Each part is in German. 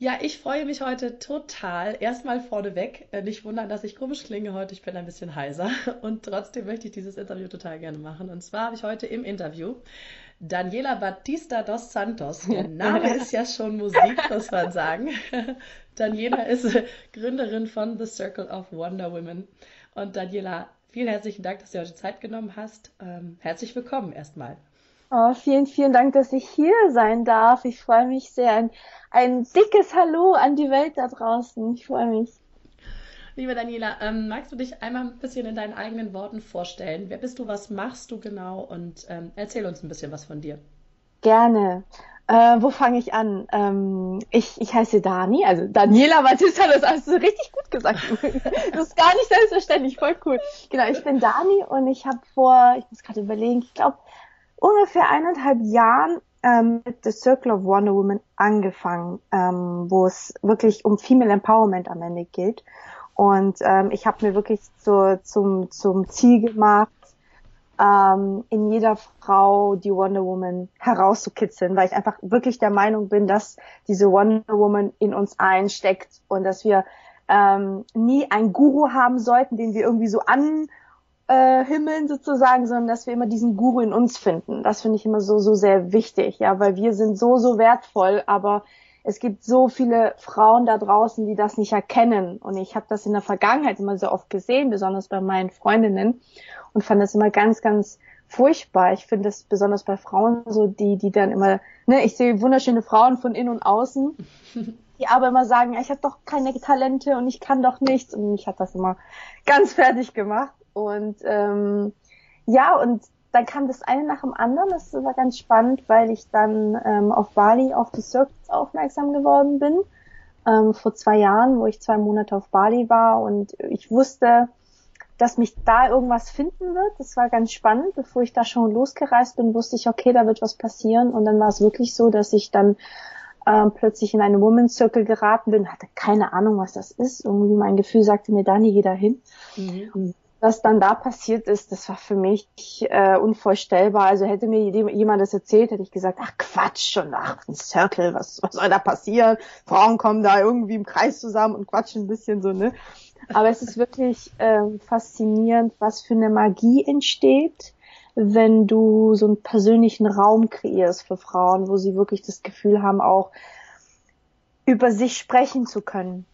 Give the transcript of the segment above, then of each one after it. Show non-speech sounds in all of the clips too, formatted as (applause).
Ja, ich freue mich heute total. Erstmal vorneweg, äh, nicht wundern, dass ich komisch klinge heute. Ich bin ein bisschen heiser (laughs) und trotzdem möchte ich dieses Interview total gerne machen. Und zwar habe ich heute im Interview Daniela Batista dos Santos. Der (laughs) Name ist ja schon Musik, muss man sagen. (laughs) Daniela ist Gründerin von The Circle of Wonder Women. Und Daniela, vielen herzlichen Dank, dass du heute Zeit genommen hast. Ähm, herzlich willkommen erstmal. Oh, vielen, vielen Dank, dass ich hier sein darf. Ich freue mich sehr. Ein, ein dickes Hallo an die Welt da draußen. Ich freue mich. Liebe Daniela, ähm, magst du dich einmal ein bisschen in deinen eigenen Worten vorstellen? Wer bist du, was machst du genau und ähm, erzähl uns ein bisschen was von dir. Gerne. Äh, wo fange ich an? Ähm, ich, ich heiße Dani, also Daniela Batista, das hast du richtig gut gesagt. (laughs) das ist gar nicht selbstverständlich, voll cool. Genau, ich bin Dani und ich habe vor, ich muss gerade überlegen, ich glaube ungefähr eineinhalb Jahren ähm, mit The Circle of Wonder Woman angefangen, ähm, wo es wirklich um Female Empowerment am Ende geht. Und ähm, ich habe mir wirklich zu, zum, zum Ziel gemacht, ähm, in jeder Frau die Wonder Woman herauszukitzeln, weil ich einfach wirklich der Meinung bin, dass diese Wonder Woman in uns einsteckt und dass wir ähm, nie einen Guru haben sollten, den wir irgendwie so an äh, himmeln sozusagen, sondern dass wir immer diesen Guru in uns finden. Das finde ich immer so, so sehr wichtig, ja, weil wir sind so, so wertvoll, aber es gibt so viele Frauen da draußen, die das nicht erkennen. Und ich habe das in der Vergangenheit immer so oft gesehen, besonders bei meinen Freundinnen, und fand das immer ganz, ganz furchtbar. Ich finde das besonders bei Frauen so, die, die dann immer, ne, ich sehe wunderschöne Frauen von innen und außen, (laughs) die aber immer sagen, ich habe doch keine Talente und ich kann doch nichts. Und mich hat das immer ganz fertig gemacht. Und ähm, ja, und dann kam das eine nach dem anderen. Das war ganz spannend, weil ich dann ähm, auf Bali auf die Circus aufmerksam geworden bin. Ähm, vor zwei Jahren, wo ich zwei Monate auf Bali war und ich wusste, dass mich da irgendwas finden wird. Das war ganz spannend. Bevor ich da schon losgereist bin, wusste ich, okay, da wird was passieren. Und dann war es wirklich so, dass ich dann ähm, plötzlich in eine Women's Circle geraten bin, hatte keine Ahnung, was das ist. Irgendwie mein Gefühl sagte mir, da nie jeder hin. Mhm was dann da passiert ist, das war für mich äh, unvorstellbar. Also hätte mir jemand das erzählt, hätte ich gesagt, ach Quatsch und ach ein Circle, was, was soll da passieren? Frauen kommen da irgendwie im Kreis zusammen und quatschen ein bisschen so, ne? Aber es ist wirklich äh, faszinierend, was für eine Magie entsteht, wenn du so einen persönlichen Raum kreierst für Frauen, wo sie wirklich das Gefühl haben, auch über sich sprechen zu können.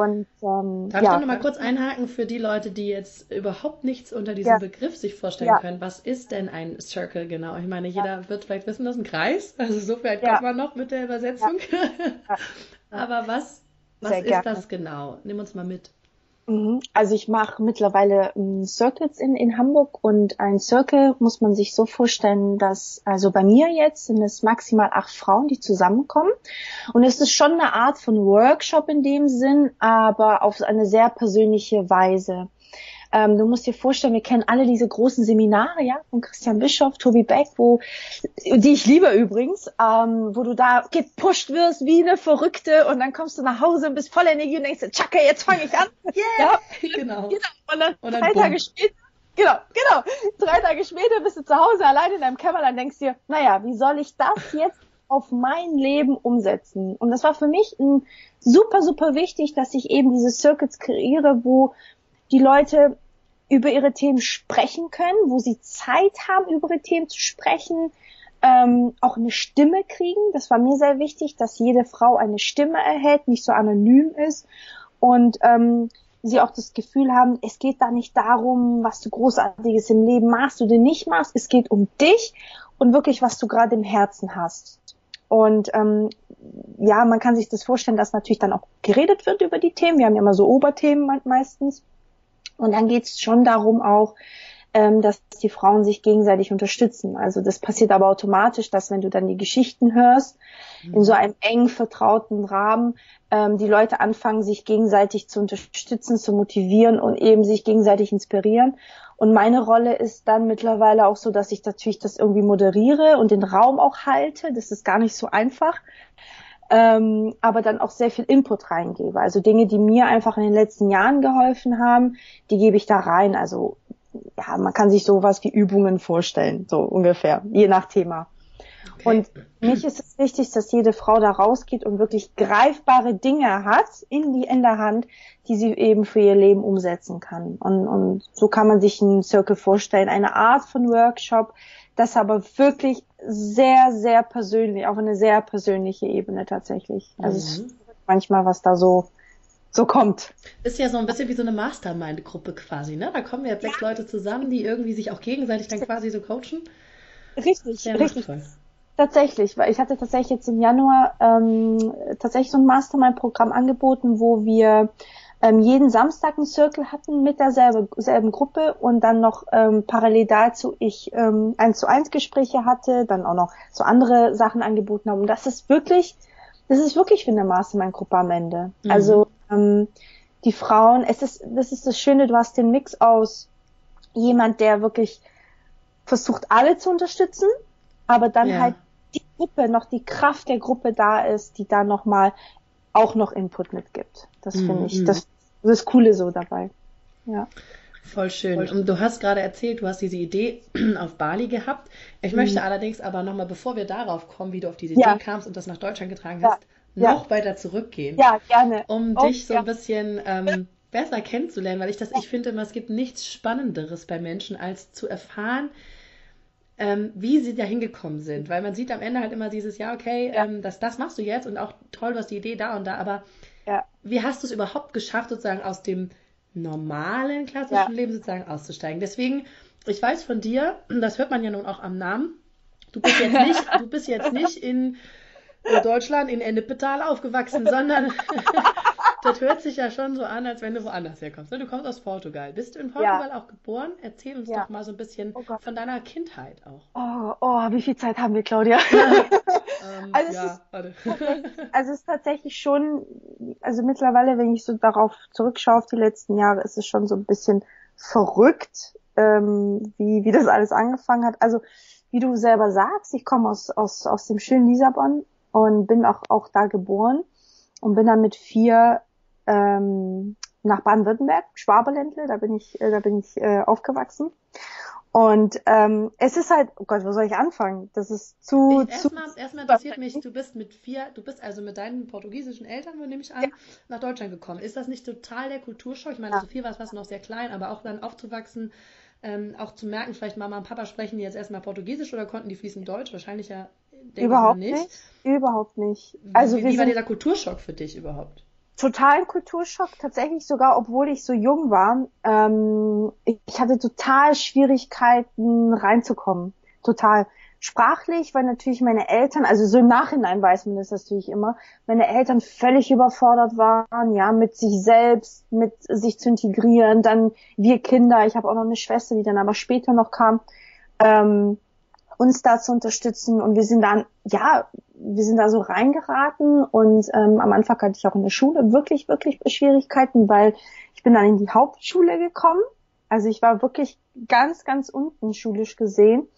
Und, ähm, Darf ja. ich noch mal kurz einhaken für die Leute, die jetzt überhaupt nichts unter diesem ja. Begriff sich vorstellen ja. können? Was ist denn ein Circle genau? Ich meine, jeder wird vielleicht wissen, das ist ein Kreis. Also so vielleicht kommt man noch mit der Übersetzung. (laughs) Aber was, was ist gerne. das genau? Nimm uns mal mit. Mhm. Also ich mache mittlerweile ähm, Circles in, in Hamburg und ein Circle muss man sich so vorstellen, dass also bei mir jetzt sind es maximal acht Frauen, die zusammenkommen und es ist schon eine Art von Workshop in dem Sinn, aber auf eine sehr persönliche Weise. Ähm, du musst dir vorstellen, wir kennen alle diese großen Seminare, ja, von Christian Bischoff, Tobi Beck, wo, die ich liebe übrigens, ähm, wo du da gepusht wirst wie eine Verrückte und dann kommst du nach Hause und bist voller Energie und denkst, Tschakka, jetzt fange ich an. Yeah, ja, (laughs) genau. genau. Und dann, und dann drei. Tage später Genau, genau. Drei Tage später bist du zu Hause allein in deinem Kämmerlein, denkst dir, naja, wie soll ich das jetzt auf mein Leben umsetzen? Und das war für mich ein super, super wichtig, dass ich eben diese Circuits kreiere, wo die Leute über ihre Themen sprechen können, wo sie Zeit haben, über ihre Themen zu sprechen, ähm, auch eine Stimme kriegen. Das war mir sehr wichtig, dass jede Frau eine Stimme erhält, nicht so anonym ist und ähm, sie auch das Gefühl haben, es geht da nicht darum, was du großartiges im Leben machst oder nicht machst. Es geht um dich und wirklich, was du gerade im Herzen hast. Und ähm, ja, man kann sich das vorstellen, dass natürlich dann auch geredet wird über die Themen. Wir haben ja immer so Oberthemen meistens. Und dann geht es schon darum auch, ähm, dass die Frauen sich gegenseitig unterstützen. Also das passiert aber automatisch, dass wenn du dann die Geschichten hörst, mhm. in so einem eng vertrauten Rahmen, ähm, die Leute anfangen, sich gegenseitig zu unterstützen, zu motivieren und eben sich gegenseitig inspirieren. Und meine Rolle ist dann mittlerweile auch so, dass ich natürlich das irgendwie moderiere und den Raum auch halte. Das ist gar nicht so einfach. Ähm, aber dann auch sehr viel Input reingebe. Also Dinge, die mir einfach in den letzten Jahren geholfen haben, die gebe ich da rein. Also ja, man kann sich sowas wie Übungen vorstellen, so ungefähr, je nach Thema. Okay. Und mich ist es wichtig, dass jede Frau da rausgeht und wirklich greifbare Dinge hat in die in der Hand, die sie eben für ihr Leben umsetzen kann. Und, und so kann man sich einen Circle vorstellen, eine Art von Workshop, das aber wirklich sehr, sehr persönlich, auf eine sehr persönliche Ebene tatsächlich. Also mhm. manchmal, was da so so kommt. Ist ja so ein bisschen wie so eine Mastermind-Gruppe quasi, ne? Da kommen ja sechs ja. Leute zusammen, die irgendwie sich auch gegenseitig dann quasi so coachen. Richtig, Sehr richtig. Machtvoll. Tatsächlich, weil ich hatte tatsächlich jetzt im Januar ähm, tatsächlich so ein Mastermind-Programm angeboten, wo wir ähm, jeden Samstag einen Circle hatten mit derselben selben Gruppe und dann noch ähm, parallel dazu ich ähm, eins zu eins Gespräche hatte, dann auch noch so andere Sachen angeboten habe. Und das ist wirklich, das ist wirklich wie eine Mastermind-Gruppe am Ende. Mhm. Also ähm, die Frauen, es ist, das ist das Schöne, du hast den Mix aus jemand, der wirklich versucht, alle zu unterstützen, aber dann ja. halt Gruppe, noch die Kraft der Gruppe da ist, die da nochmal auch noch Input mitgibt. Das mhm. finde ich, das, das ist Coole so dabei. Ja. Voll schön. Voll schön. Und du hast gerade erzählt, du hast diese Idee (clears throat) auf Bali gehabt. Ich mhm. möchte allerdings aber nochmal, bevor wir darauf kommen, wie du auf diese ja. Idee kamst und das nach Deutschland getragen hast, ja. noch weiter zurückgehen. Ja, gerne. Um oh, dich so ein bisschen ähm, besser kennenzulernen, weil ich das, ich finde immer, es gibt nichts Spannenderes bei Menschen, als zu erfahren, ähm, wie sie da hingekommen sind. Weil man sieht am Ende halt immer dieses, ja, okay, ja. Ähm, das, das machst du jetzt und auch toll, du hast die Idee da und da, aber ja. wie hast du es überhaupt geschafft, sozusagen aus dem normalen klassischen ja. Leben sozusagen auszusteigen? Deswegen, ich weiß von dir, das hört man ja nun auch am Namen, du bist jetzt nicht, du bist jetzt nicht in Deutschland in Ennepetal aufgewachsen, sondern (laughs) das hört sich ja schon so an, als wenn du woanders herkommst. Ne? Du kommst aus Portugal. Bist du in Portugal ja. auch geboren? Erzähl uns ja. doch mal so ein bisschen oh von deiner Kindheit auch. Oh, oh, wie viel Zeit haben wir, Claudia? (laughs) ähm, (laughs) also, ja, es warte. also es ist tatsächlich schon, also mittlerweile, wenn ich so darauf zurückschaue auf die letzten Jahre, ist es schon so ein bisschen verrückt, ähm, wie, wie das alles angefangen hat. Also wie du selber sagst, ich komme aus, aus, aus dem schönen Lissabon und bin auch, auch da geboren und bin dann mit vier ähm, nach Baden-Württemberg, Schwaberländle, da bin ich, äh, da bin ich äh, aufgewachsen. Und ähm, es ist halt, oh Gott, wo soll ich anfangen? Das ist zu. Erstmal, erstmal interessiert mich, du bist mit vier, du bist also mit deinen portugiesischen Eltern, nehme ich an, ja. nach Deutschland gekommen. Ist das nicht total der Kulturschock? Ich meine, ja. Sophie war es noch sehr klein, aber auch dann aufzuwachsen, ähm, auch zu merken, vielleicht Mama und Papa sprechen die jetzt erstmal Portugiesisch oder konnten die fließend Deutsch? Wahrscheinlich ja Überhaupt nicht. nicht. Überhaupt nicht. Also wie, wie war dieser Kulturschock für dich überhaupt? Total Kulturschock, tatsächlich sogar, obwohl ich so jung war. Ähm, ich hatte total Schwierigkeiten reinzukommen. Total. Sprachlich, weil natürlich meine Eltern, also so im Nachhinein weiß man das natürlich immer, meine Eltern völlig überfordert waren, ja, mit sich selbst, mit sich zu integrieren, dann wir Kinder, ich habe auch noch eine Schwester, die dann aber später noch kam. Ähm, uns da zu unterstützen. Und wir sind dann, ja, wir sind da so reingeraten und ähm, am Anfang hatte ich auch in der Schule wirklich, wirklich Schwierigkeiten, weil ich bin dann in die Hauptschule gekommen. Also ich war wirklich ganz, ganz unten schulisch gesehen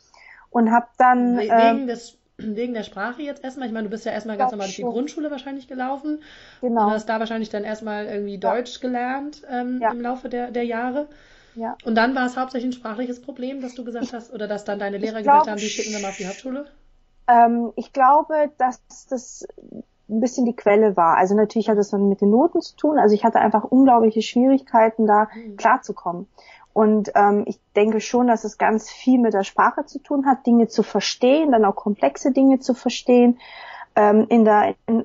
und habe dann wegen ähm, des (clears throat) wegen der Sprache jetzt erstmal. Ich meine, du bist ja erstmal ganz normal durch die Grundschule wahrscheinlich gelaufen. Genau. Und hast da wahrscheinlich dann erstmal irgendwie Deutsch gelernt ähm, ja. im Laufe der, der Jahre. Ja. Und dann war es hauptsächlich ein sprachliches Problem, dass du gesagt hast, oder dass dann deine Lehrer ich gesagt haben, die schicken wir mal auf die Hauptschule? Ähm, ich glaube, dass das ein bisschen die Quelle war. Also natürlich hat es dann mit den Noten zu tun. Also ich hatte einfach unglaubliche Schwierigkeiten, da mhm. klarzukommen. Und ähm, ich denke schon, dass es ganz viel mit der Sprache zu tun hat, Dinge zu verstehen, dann auch komplexe Dinge zu verstehen. Ähm, in der in,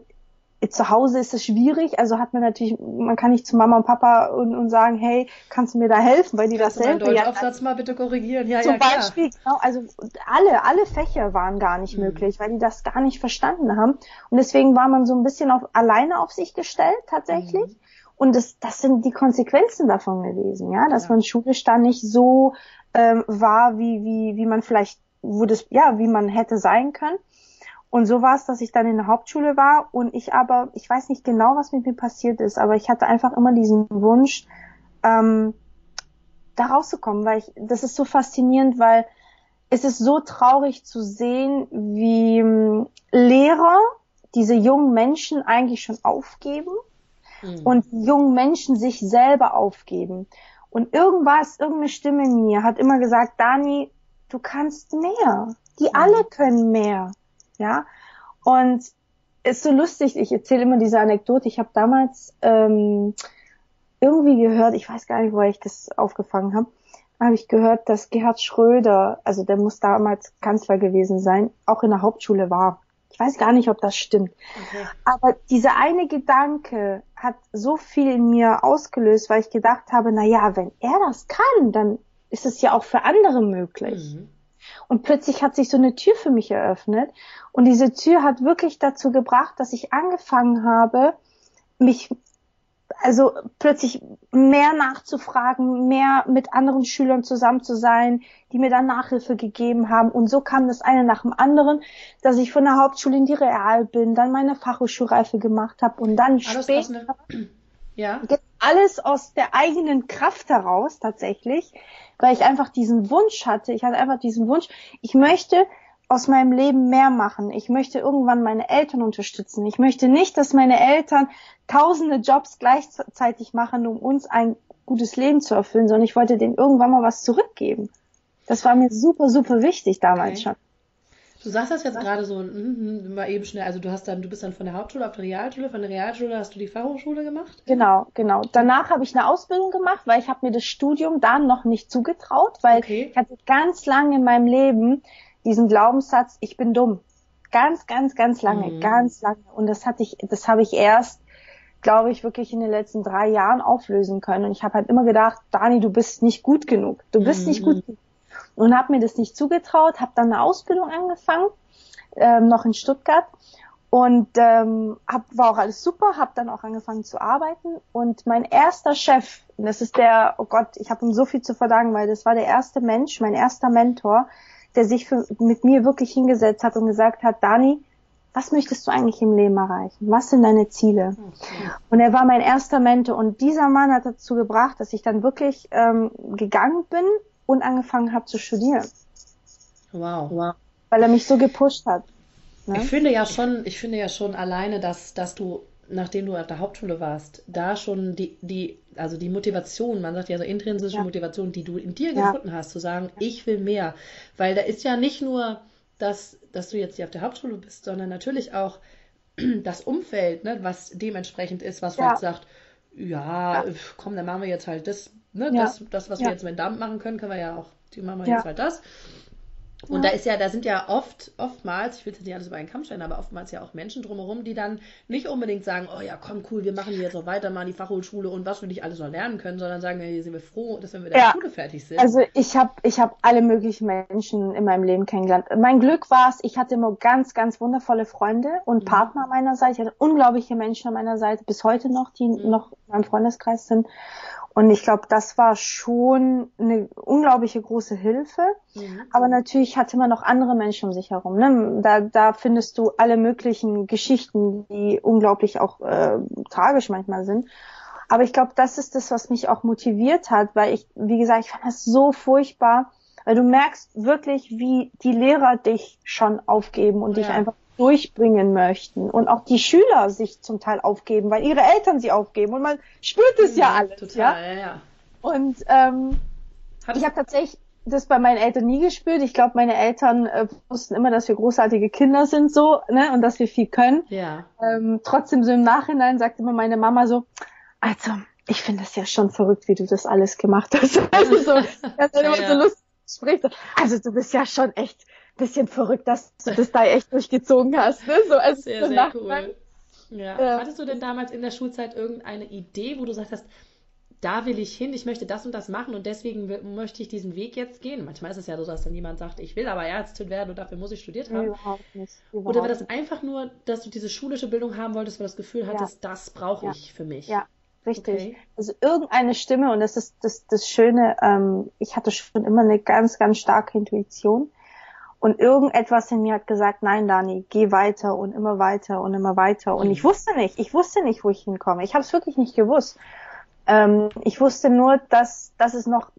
zu Hause ist es schwierig, also hat man natürlich, man kann nicht zu Mama und Papa und, und sagen, hey, kannst du mir da helfen, weil die kannst das selber ja Aufsatz mal bitte korrigieren, ja, zum ja, Beispiel, genau, also alle, alle Fächer waren gar nicht mhm. möglich, weil die das gar nicht verstanden haben und deswegen war man so ein bisschen auf, alleine auf sich gestellt tatsächlich. Mhm. Und das, das sind die Konsequenzen davon gewesen, ja, dass ja. man schulisch da nicht so ähm, war, wie, wie, wie man vielleicht, wo das, ja, wie man hätte sein können. Und so war es, dass ich dann in der Hauptschule war und ich aber, ich weiß nicht genau, was mit mir passiert ist, aber ich hatte einfach immer diesen Wunsch, ähm, da rauszukommen, weil ich, das ist so faszinierend, weil es ist so traurig zu sehen, wie ähm, Lehrer diese jungen Menschen eigentlich schon aufgeben mhm. und jungen Menschen sich selber aufgeben. Und irgendwas, irgendeine Stimme in mir hat immer gesagt, Dani, du kannst mehr. Die mhm. alle können mehr. Ja. Und ist so lustig, ich erzähle immer diese Anekdote. Ich habe damals ähm, irgendwie gehört, ich weiß gar nicht, wo ich das aufgefangen habe, habe ich gehört, dass Gerhard Schröder, also der muss damals Kanzler gewesen sein, auch in der Hauptschule war. Ich weiß gar nicht, ob das stimmt. Okay. Aber dieser eine Gedanke hat so viel in mir ausgelöst, weil ich gedacht habe, na ja, wenn er das kann, dann ist es ja auch für andere möglich. Mhm. Und plötzlich hat sich so eine Tür für mich eröffnet. Und diese Tür hat wirklich dazu gebracht, dass ich angefangen habe, mich also plötzlich mehr nachzufragen, mehr mit anderen Schülern zusammen zu sein, die mir dann Nachhilfe gegeben haben. Und so kam das eine nach dem anderen, dass ich von der Hauptschule in die Real bin, dann meine Fachhochschulreife gemacht habe und dann alles später (clears throat) ja. alles aus der eigenen Kraft heraus tatsächlich, weil ich einfach diesen Wunsch hatte. Ich hatte einfach diesen Wunsch, ich möchte aus meinem Leben mehr machen. Ich möchte irgendwann meine Eltern unterstützen. Ich möchte nicht, dass meine Eltern tausende Jobs gleichzeitig machen, um uns ein gutes Leben zu erfüllen, sondern ich wollte denen irgendwann mal was zurückgeben. Das war mir super, super wichtig damals okay. schon. Du sagst das jetzt gerade so, mm, mal eben schnell, also du hast dann, du bist dann von der Hauptschule auf die Realschule, von der Realschule hast du die Fachhochschule gemacht? Genau, genau. Danach habe ich eine Ausbildung gemacht, weil ich habe mir das Studium dann noch nicht zugetraut, weil okay. ich hatte ganz lange in meinem Leben diesen Glaubenssatz, ich bin dumm. Ganz, ganz, ganz lange, mhm. ganz lange. Und das hatte ich, das habe ich erst, glaube ich, wirklich in den letzten drei Jahren auflösen können. Und ich habe halt immer gedacht, Dani, du bist nicht gut genug. Du bist mhm. nicht gut genug. Und habe mir das nicht zugetraut, habe dann eine Ausbildung angefangen, ähm, noch in Stuttgart. Und ähm, hab, war auch alles super, habe dann auch angefangen zu arbeiten. Und mein erster Chef, das ist der, oh Gott, ich habe ihm so viel zu verdanken, weil das war der erste Mensch, mein erster Mentor, der sich für, mit mir wirklich hingesetzt hat und gesagt hat, Dani, was möchtest du eigentlich im Leben erreichen? Was sind deine Ziele? Okay. Und er war mein erster Mentor und dieser Mann hat dazu gebracht, dass ich dann wirklich ähm, gegangen bin und angefangen habe zu studieren. Wow. wow. Weil er mich so gepusht hat. Ne? Ich finde ja schon, ich finde ja schon alleine, dass, dass du nachdem du auf der Hauptschule warst, da schon die, die, also die Motivation, man sagt ja so intrinsische ja. Motivation, die du in dir ja. gefunden hast, zu sagen, ich will mehr. Weil da ist ja nicht nur, dass, dass du jetzt hier auf der Hauptschule bist, sondern natürlich auch (clears throat) das Umfeld, ne, was dementsprechend ist, was ja. vielleicht sagt, ja, komm, dann machen wir jetzt halt das, ne, das, das, was wir jetzt mit Dampf machen können, können wir ja auch, die machen wir jetzt halt das. Und ja. da ist ja, da sind ja oft, oftmals, ich will jetzt nicht alles über einen Kamm stellen, aber oftmals ja auch Menschen drumherum, die dann nicht unbedingt sagen, oh ja, komm, cool, wir machen jetzt noch weiter mal in die Fachhochschule und was wir nicht alles noch lernen können, sondern sagen, hier sind wir froh, dass wir mit der ja. Schule fertig sind. Also ich habe ich hab alle möglichen Menschen in meinem Leben kennengelernt. Mein Glück war es, ich hatte immer ganz, ganz wundervolle Freunde und mhm. Partner an meiner Seite. Ich hatte unglaubliche Menschen an meiner Seite, bis heute noch, die mhm. noch in meinem Freundeskreis sind. Und ich glaube, das war schon eine unglaubliche große Hilfe. Mhm. Aber natürlich hatte man noch andere Menschen um sich herum. Ne? Da, da findest du alle möglichen Geschichten, die unglaublich auch äh, tragisch manchmal sind. Aber ich glaube, das ist das, was mich auch motiviert hat, weil ich, wie gesagt, ich fand das so furchtbar, weil du merkst wirklich, wie die Lehrer dich schon aufgeben und ja. dich einfach durchbringen möchten und auch die Schüler sich zum Teil aufgeben, weil ihre Eltern sie aufgeben und man spürt es ja, ja alles. Total, ja? ja, ja. Und ähm, ich habe tatsächlich das bei meinen Eltern nie gespürt. Ich glaube, meine Eltern äh, wussten immer, dass wir großartige Kinder sind so, ne, und dass wir viel können. Ja. Ähm, trotzdem so im Nachhinein sagt immer meine Mama so, also ich finde es ja schon verrückt, wie du das alles gemacht hast. (laughs) Also so, (laughs) immer ja. so lustig spricht. Also du bist ja schon echt bisschen verrückt, dass du das da echt durchgezogen hast. Ne? So als sehr, sehr cool. Ja. ja. Hattest du denn damals in der Schulzeit irgendeine Idee, wo du sagst, da will ich hin, ich möchte das und das machen und deswegen möchte ich diesen Weg jetzt gehen. Manchmal ist es ja so, dass dann jemand sagt, ich will aber Ärztin werden und dafür muss ich studiert haben. Überhaupt nicht. Überhaupt Oder war das einfach nur, dass du diese schulische Bildung haben wolltest, weil du das Gefühl hattest, ja. das brauche ja. ich für mich? Ja, richtig. Okay. Also irgendeine Stimme, und das ist das, das Schöne, ähm, ich hatte schon immer eine ganz, ganz starke Intuition. Und irgendetwas in mir hat gesagt, nein, Dani, geh weiter und immer weiter und immer weiter. Und ich mhm. wusste nicht, ich wusste nicht, wo ich hinkomme. Ich habe es wirklich nicht gewusst. Ähm, ich wusste nur, dass, dass es noch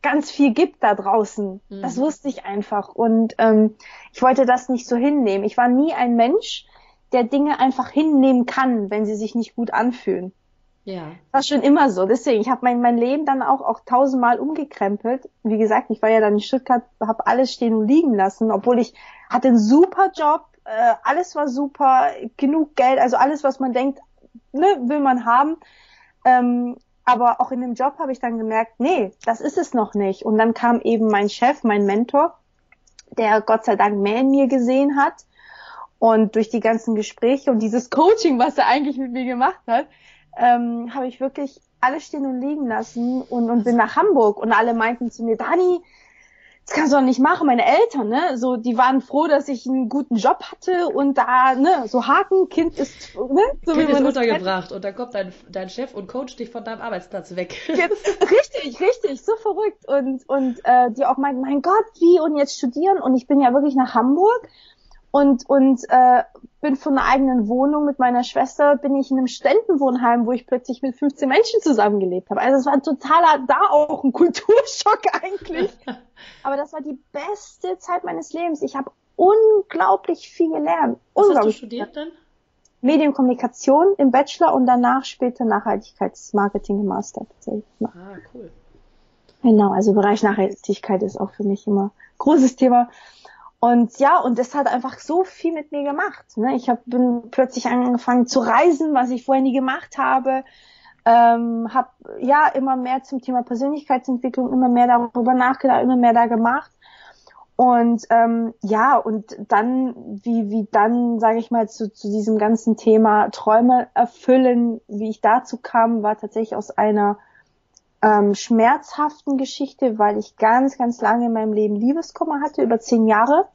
ganz viel gibt da draußen. Mhm. Das wusste ich einfach. Und ähm, ich wollte das nicht so hinnehmen. Ich war nie ein Mensch, der Dinge einfach hinnehmen kann, wenn sie sich nicht gut anfühlen. Ja. War schon immer so. Deswegen, ich habe mein, mein Leben dann auch, auch tausendmal umgekrempelt. Wie gesagt, ich war ja dann in Stuttgart, habe alles stehen und liegen lassen, obwohl ich hatte einen super Job, äh, alles war super, genug Geld, also alles, was man denkt, ne, will man haben. Ähm, aber auch in dem Job habe ich dann gemerkt, nee, das ist es noch nicht. Und dann kam eben mein Chef, mein Mentor, der Gott sei Dank mehr in mir gesehen hat. Und durch die ganzen Gespräche und dieses Coaching, was er eigentlich mit mir gemacht hat, ähm, habe ich wirklich alles stehen und liegen lassen und, und bin nach Hamburg. Und alle meinten zu mir, Dani, das kannst du doch nicht machen. Meine Eltern, ne, so, die waren froh, dass ich einen guten Job hatte und da, ne, so Haken, Kind ist, ne, so kind wie man ist untergebracht und dann kommt dein, dein Chef und coacht dich von deinem Arbeitsplatz weg. Jetzt, richtig, richtig, so verrückt. Und, und, äh, die auch meinten, mein Gott, wie? Und jetzt studieren? Und ich bin ja wirklich nach Hamburg und, und äh, bin von einer eigenen Wohnung mit meiner Schwester, bin ich in einem Ständenwohnheim, wo ich plötzlich mit 15 Menschen zusammengelebt habe. Also es war ein totaler, da auch ein Kulturschock (laughs) eigentlich. (laughs) Aber das war die beste Zeit meines Lebens. Ich habe unglaublich viel gelernt. Was hast du studiert denn? Medienkommunikation im Bachelor und danach später Nachhaltigkeitsmarketing im Master. Ah, cool. Genau, also Bereich Nachhaltigkeit ist auch für mich immer großes Thema. Und ja, und das hat einfach so viel mit mir gemacht. Ne? Ich hab, plötzlich angefangen zu reisen, was ich vorher nie gemacht habe. Ähm, habe ja immer mehr zum Thema Persönlichkeitsentwicklung, immer mehr darüber nachgedacht, immer mehr da gemacht. Und ähm, ja, und dann, wie, wie dann, sage ich mal, zu, zu diesem ganzen Thema Träume erfüllen, wie ich dazu kam, war tatsächlich aus einer ähm, schmerzhaften Geschichte, weil ich ganz, ganz lange in meinem Leben Liebeskummer hatte, über zehn Jahre.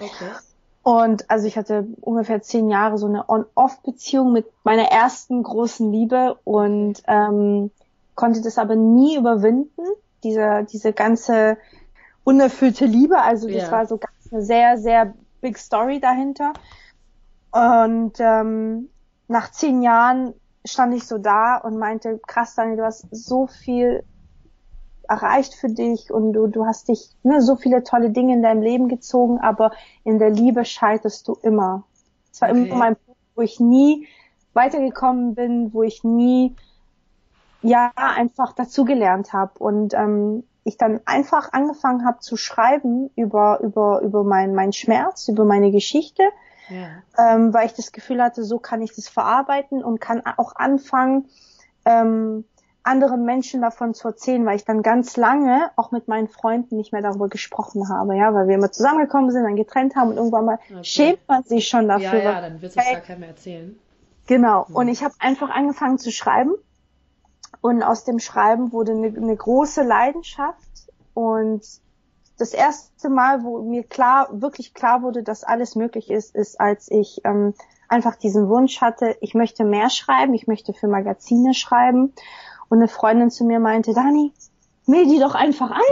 Okay. Und also ich hatte ungefähr zehn Jahre so eine On-Off-Beziehung mit meiner ersten großen Liebe und ähm, konnte das aber nie überwinden, diese, diese ganze unerfüllte Liebe. Also das yeah. war so ganz eine sehr, sehr big Story dahinter. Und ähm, nach zehn Jahren stand ich so da und meinte, krass, Daniel, du hast so viel erreicht für dich und du, du hast dich ne, so viele tolle Dinge in deinem Leben gezogen, aber in der Liebe scheiterst du immer. Es war okay. immer mein Punkt, wo ich nie weitergekommen bin, wo ich nie ja einfach dazugelernt habe und ähm, ich dann einfach angefangen habe zu schreiben über über über mein mein Schmerz, über meine Geschichte ja. ähm, weil ich das Gefühl hatte, so kann ich das verarbeiten und kann auch anfangen, ähm, anderen Menschen davon zu erzählen, weil ich dann ganz lange auch mit meinen Freunden nicht mehr darüber gesprochen habe, ja, weil wir immer zusammengekommen sind, dann getrennt haben und irgendwann mal okay. schämt man sich schon dafür. Ja, ja, dann wirst du es gar keinem mehr erzählen. Genau. Mhm. Und ich habe einfach angefangen zu schreiben und aus dem Schreiben wurde eine, eine große Leidenschaft und das erste Mal, wo mir klar, wirklich klar wurde, dass alles möglich ist, ist, als ich ähm, einfach diesen Wunsch hatte, ich möchte mehr schreiben, ich möchte für Magazine schreiben. Und eine Freundin zu mir meinte, Dani, melde die doch einfach an.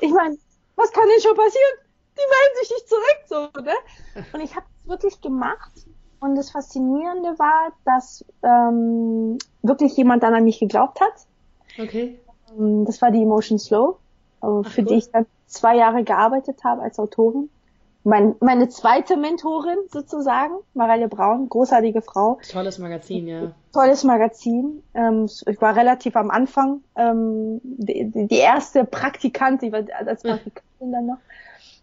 Ich meine, was kann denn schon passieren? Die melden sich nicht zurück, so, ne? Und ich habe es wirklich gemacht. Und das Faszinierende war, dass ähm, wirklich jemand dann an mich geglaubt hat. Okay. Ähm, das war die Emotion Slow, äh, für cool. die ich dann zwei Jahre gearbeitet habe als Autorin. Mein, meine zweite Mentorin sozusagen, Mareile Braun, großartige Frau. Tolles Magazin, ja. Tolles Magazin. Ähm, ich war relativ am Anfang ähm, die, die erste Praktikantin, ich war als Praktikantin dann noch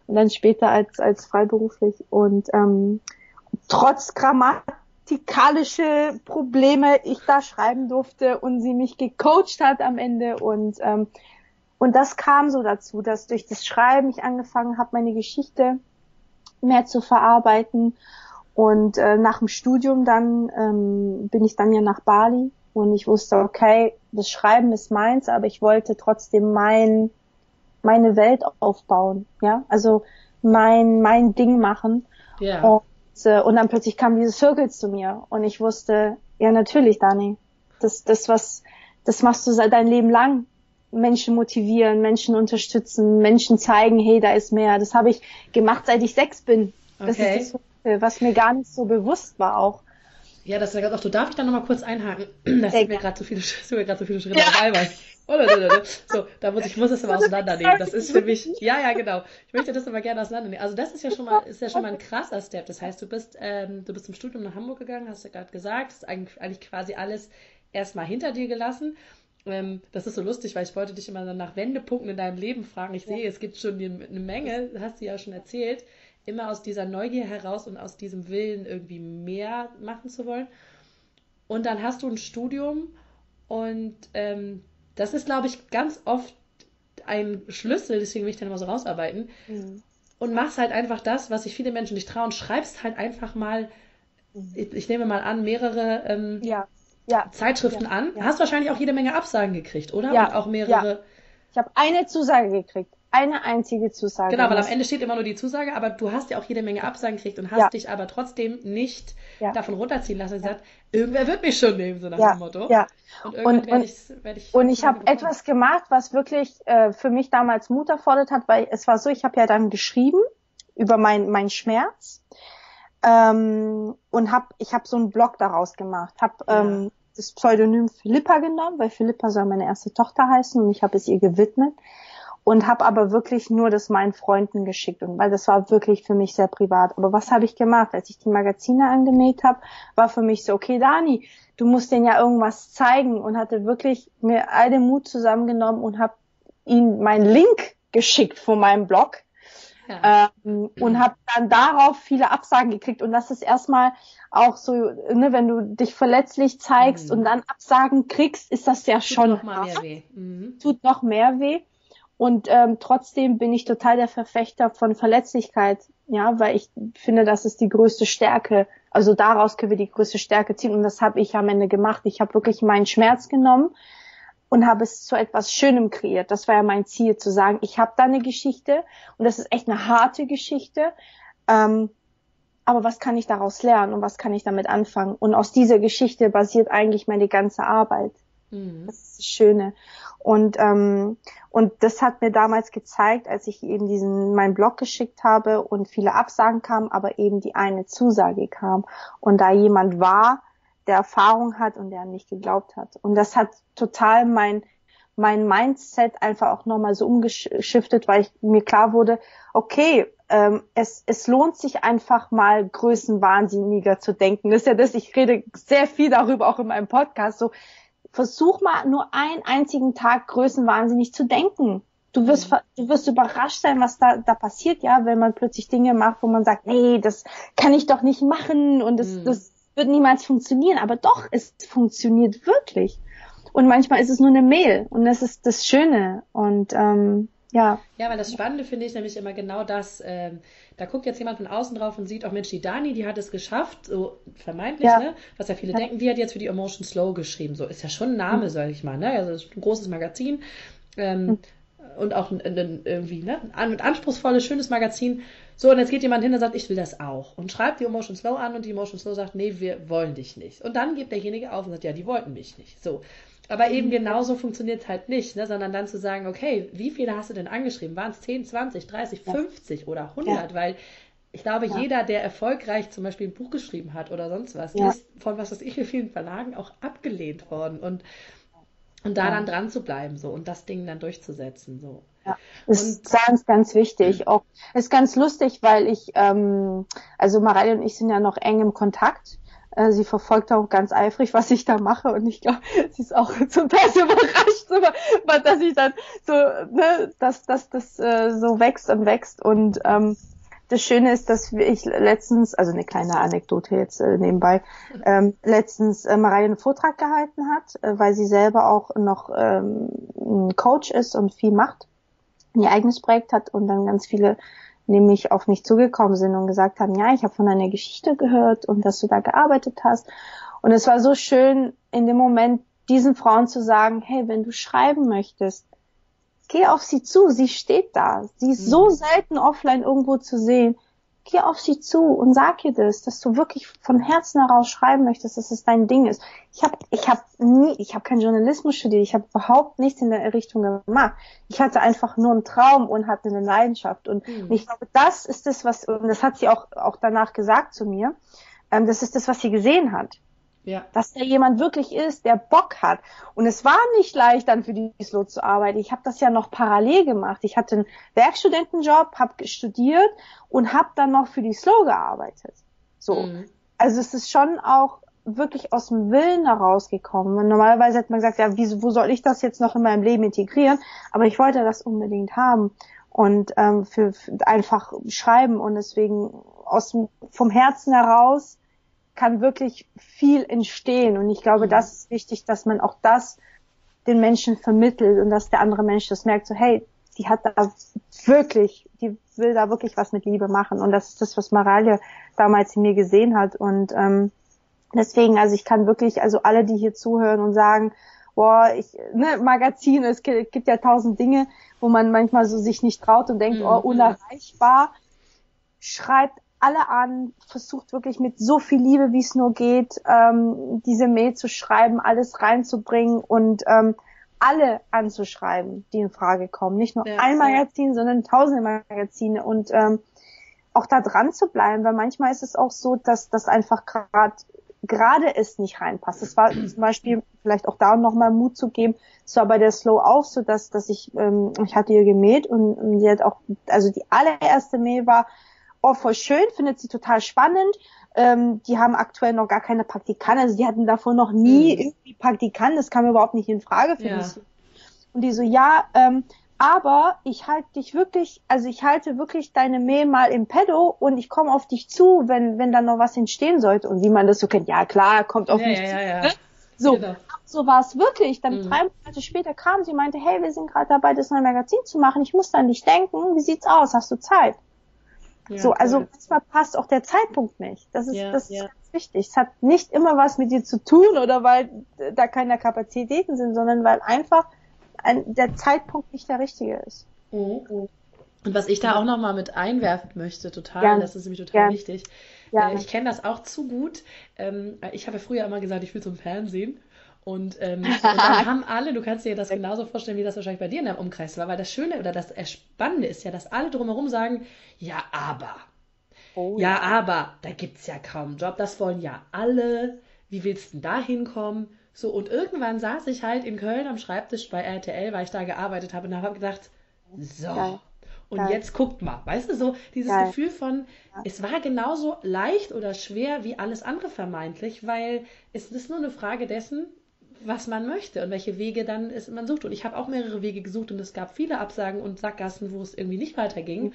und dann später als als freiberuflich und ähm, trotz grammatikalische Probleme ich da schreiben durfte und sie mich gecoacht hat am Ende und ähm, und das kam so dazu, dass durch das Schreiben ich angefangen habe, meine Geschichte mehr zu verarbeiten. Und äh, nach dem Studium dann ähm, bin ich dann ja nach Bali und ich wusste, okay, das Schreiben ist meins, aber ich wollte trotzdem mein meine Welt aufbauen, ja, also mein mein Ding machen. Ja. Und, äh, und dann plötzlich kam dieses Circle zu mir und ich wusste, ja natürlich, Dani, das, das was, das machst du seit dein Leben lang. Menschen motivieren, Menschen unterstützen, Menschen zeigen, hey, da ist mehr. Das habe ich gemacht, seit ich sechs bin. Das okay. ist das, was mir gar nicht so bewusst war auch. Ja, das ist ja auch, du darf ich da nochmal kurz einhaken. (clears throat) Das (laughs) sind mir gerade so viele, sind so viele Schritte ja. auf einmal. So, da muss ich muss es aber (laughs) auseinandernehmen. Das ist für mich, ja, ja, genau. Ich möchte das aber gerne auseinandernehmen. Also das ist ja schon mal, ist ja schon mal ein krasser Step. Das heißt, du bist, ähm, du bist zum Studium nach Hamburg gegangen, hast du gerade gesagt, hast eigentlich, eigentlich quasi alles erstmal hinter dir gelassen. Ähm, das ist so lustig, weil ich wollte dich immer nach Wendepunkten in deinem Leben fragen. Ich sehe, es gibt schon eine Menge, hast du ja schon erzählt, immer aus dieser Neugier heraus und aus diesem Willen irgendwie mehr machen zu wollen. Und dann hast du ein Studium und ähm, das ist, glaube ich, ganz oft ein Schlüssel, deswegen will ich dann immer so rausarbeiten. Mhm. Und machst halt einfach das, was sich viele Menschen nicht trauen. Schreibst halt einfach mal, ich, ich, nehme mal an, mehrere ähm, ja. Ja. Zeitschriften ja. an. Hast wahrscheinlich auch jede Menge Absagen gekriegt, oder? Ja. Und auch mehrere. Ich habe eine Zusage gekriegt eine einzige Zusage. Genau, weil am Ende steht immer nur die Zusage, aber du hast ja auch jede Menge Absagen gekriegt und hast ja. dich aber trotzdem nicht ja. davon runterziehen lassen und gesagt, irgendwer wird mich schon nehmen, so nach dem Motto. Ja. Und und, und, ich, ich und ich habe etwas gemacht, was wirklich äh, für mich damals Mut erfordert hat, weil es war so, ich habe ja dann geschrieben über mein, mein Schmerz ähm, und hab, ich habe so einen Blog daraus gemacht, habe ähm, das Pseudonym Philippa genommen, weil Philippa soll meine erste Tochter heißen und ich habe es ihr gewidmet. Und habe aber wirklich nur das meinen Freunden geschickt und weil das war wirklich für mich sehr privat. Aber was habe ich gemacht, als ich die Magazine angenäht habe, war für mich so okay, Dani, du musst denen ja irgendwas zeigen und hatte wirklich mir all den Mut zusammengenommen und habe ihm meinen Link geschickt von meinem Blog ja. ähm, und habe dann darauf viele Absagen gekriegt und das ist erstmal auch so, ne, wenn du dich verletzlich zeigst mhm. und dann Absagen kriegst, ist das ja tut schon noch mal mehr weh. Mhm. tut noch mehr weh. Und ähm, trotzdem bin ich total der Verfechter von Verletzlichkeit, ja, weil ich finde, das ist die größte Stärke. Also daraus können wir die größte Stärke ziehen. Und das habe ich am Ende gemacht. Ich habe wirklich meinen Schmerz genommen und habe es zu etwas Schönem kreiert. Das war ja mein Ziel, zu sagen, ich habe da eine Geschichte und das ist echt eine harte Geschichte. Ähm, aber was kann ich daraus lernen und was kann ich damit anfangen? Und aus dieser Geschichte basiert eigentlich meine ganze Arbeit. Mhm. Das ist das Schöne. Und, ähm, und das hat mir damals gezeigt, als ich eben diesen, meinen Blog geschickt habe und viele Absagen kamen, aber eben die eine Zusage kam. Und da jemand war, der Erfahrung hat und der an mich geglaubt hat. Und das hat total mein, mein Mindset einfach auch nochmal so umgeschiftet, weil ich, mir klar wurde, okay, ähm, es, es lohnt sich einfach mal größenwahnsinniger zu denken. Das ist ja das, ich rede sehr viel darüber auch in meinem Podcast, so versuch mal nur einen einzigen Tag größenwahnsinnig zu denken. Du wirst, mhm. du wirst überrascht sein, was da, da passiert, ja, wenn man plötzlich Dinge macht, wo man sagt, nee, das kann ich doch nicht machen und das, mhm. das wird niemals funktionieren. Aber doch, es funktioniert wirklich. Und manchmal ist es nur eine Mail und das ist das Schöne. Und ähm, ja. Ja, weil das Spannende finde ich nämlich immer genau das. Ähm, da guckt jetzt jemand von außen drauf und sieht, auch Mensch, die Dani, die hat es geschafft, so vermeintlich, ja. ne? Was ja viele ja. denken, die hat jetzt für die Emotion Slow geschrieben. So ist ja schon ein Name, mhm. sag ich mal, ne? Also ein großes Magazin. Ähm, mhm. Und auch ein, ein, irgendwie, ne? Ein anspruchsvolles, schönes Magazin. So, und jetzt geht jemand hin und sagt, ich will das auch. Und schreibt die Emotion Slow an und die Emotion Slow sagt, nee, wir wollen dich nicht. Und dann gibt derjenige auf und sagt, ja, die wollten mich nicht. So. Aber eben mhm. genauso funktioniert es halt nicht, ne? sondern dann zu sagen, okay, wie viele hast du denn angeschrieben? Waren es 10, 20, 30, 50 oder 100? Ja. Weil ich glaube, ja. jeder, der erfolgreich zum Beispiel ein Buch geschrieben hat oder sonst was, ja. ist von was weiß ich für vielen Verlagen auch abgelehnt worden. Und, und da dann dran zu bleiben so und das Ding dann durchzusetzen. So. Ja, ist ganz, ganz wichtig. Auch ist ganz lustig, weil ich, ähm, also Mareile und ich sind ja noch eng im Kontakt. Äh, sie verfolgt auch ganz eifrig, was ich da mache. Und ich glaube, (laughs) sie ist auch (laughs) zum Teil so überrascht, aber, dass ich dann so, ne, dass, dass das äh, so wächst und wächst. Und ähm, das Schöne ist, dass ich letztens, also eine kleine Anekdote jetzt äh, nebenbei, ähm, letztens äh, Mareile einen Vortrag gehalten hat, äh, weil sie selber auch noch ähm, ein Coach ist und viel macht, ein eigenes Projekt hat und dann ganz viele nämlich auf mich zugekommen sind und gesagt haben, ja, ich habe von deiner Geschichte gehört und dass du da gearbeitet hast. Und es war so schön, in dem Moment diesen Frauen zu sagen, hey, wenn du schreiben möchtest, geh auf sie zu, sie steht da. Sie ist mhm. so selten offline irgendwo zu sehen. Geh auf sie zu und sag ihr das, dass du wirklich von Herzen heraus schreiben möchtest, dass es dein Ding ist. Ich habe ich hab nie, ich habe keinen Journalismus studiert, ich habe überhaupt nichts in der Richtung gemacht. Ich hatte einfach nur einen Traum und hatte eine Leidenschaft und, mhm. und ich glaube, das ist das, was und das hat sie auch auch danach gesagt zu mir. Ähm, das ist das, was sie gesehen hat. Ja. Dass da jemand wirklich ist, der Bock hat. Und es war nicht leicht, dann für die Slow zu arbeiten. Ich habe das ja noch parallel gemacht. Ich hatte einen Werkstudentenjob, habe studiert und habe dann noch für die Slow gearbeitet. So. Mhm. Also es ist schon auch wirklich aus dem Willen herausgekommen. Normalerweise hätte man gesagt, ja, wie, wo soll ich das jetzt noch in meinem Leben integrieren? Aber ich wollte das unbedingt haben und ähm, für, für einfach schreiben und deswegen aus vom Herzen heraus kann wirklich viel entstehen. Und ich glaube, das ist wichtig, dass man auch das den Menschen vermittelt und dass der andere Mensch das merkt, so hey, die hat da wirklich, die will da wirklich was mit Liebe machen. Und das ist das, was Maralia damals in mir gesehen hat. Und ähm, deswegen, also ich kann wirklich, also alle, die hier zuhören und sagen, boah, ich, ne, Magazin, es gibt ja tausend Dinge, wo man manchmal so sich nicht traut und denkt, mhm. oh, unerreichbar. Schreibt alle an, versucht wirklich mit so viel Liebe, wie es nur geht, ähm, diese Mail zu schreiben, alles reinzubringen und ähm, alle anzuschreiben, die in Frage kommen. Nicht nur ja, ein Magazin, ja. sondern tausende Magazine und ähm, auch da dran zu bleiben, weil manchmal ist es auch so, dass das einfach gerade gerade es nicht reinpasst. Das war zum Beispiel vielleicht auch da nochmal Mut zu geben. Es war bei der Slow auch so, dass dass ich ähm, ich hatte ihr gemäht und, und sie hat auch also die allererste Mail war oh, voll schön, findet sie total spannend. Ähm, die haben aktuell noch gar keine Praktikanten, also die hatten davor noch nie mhm. irgendwie Praktikanten, das kam überhaupt nicht in Frage für ja. mich. Und die so, ja, ähm, aber ich halte dich wirklich, also ich halte wirklich deine Mail mal im Pedo und ich komme auf dich zu, wenn, wenn da noch was entstehen sollte. Und wie man das so kennt, ja klar, kommt auf ja, mich ja, zu. Ja, ne? So, genau. so war es wirklich. Dann mhm. drei Monate später kam sie meinte, hey, wir sind gerade dabei, das neue Magazin zu machen. Ich muss an dich denken. Wie sieht's aus? Hast du Zeit? Ja, so, also cool. manchmal passt auch der Zeitpunkt nicht. Das ist, ja, das ist ja. ganz wichtig. Es hat nicht immer was mit dir zu tun oder weil da keine Kapazitäten sind, sondern weil einfach ein, der Zeitpunkt nicht der richtige ist. Mhm. Und was ich da auch nochmal mit einwerfen möchte, total, ja. das ist nämlich total ja. wichtig. Ja. Äh, ich kenne das auch zu gut. Ähm, ich habe ja früher immer gesagt, ich will zum Fernsehen. Und, ähm, (laughs) und dann haben alle, du kannst dir das genauso vorstellen, wie das wahrscheinlich bei dir in deinem Umkreis war, weil das Schöne oder das Spannende ist ja, dass alle drumherum sagen, ja, aber. Oh, ja, ja, aber, da gibt's ja kaum einen Job, das wollen ja alle. Wie willst du denn da hinkommen? So, und irgendwann saß ich halt in Köln am Schreibtisch bei RTL, weil ich da gearbeitet habe und habe gedacht, so. Geil. Und Geil. jetzt guckt mal, weißt du, so dieses Geil. Gefühl von, es war genauso leicht oder schwer wie alles andere vermeintlich, weil es ist nur eine Frage dessen, was man möchte und welche Wege dann ist, man sucht. Und ich habe auch mehrere Wege gesucht und es gab viele Absagen und Sackgassen, wo es irgendwie nicht weiterging. Mhm.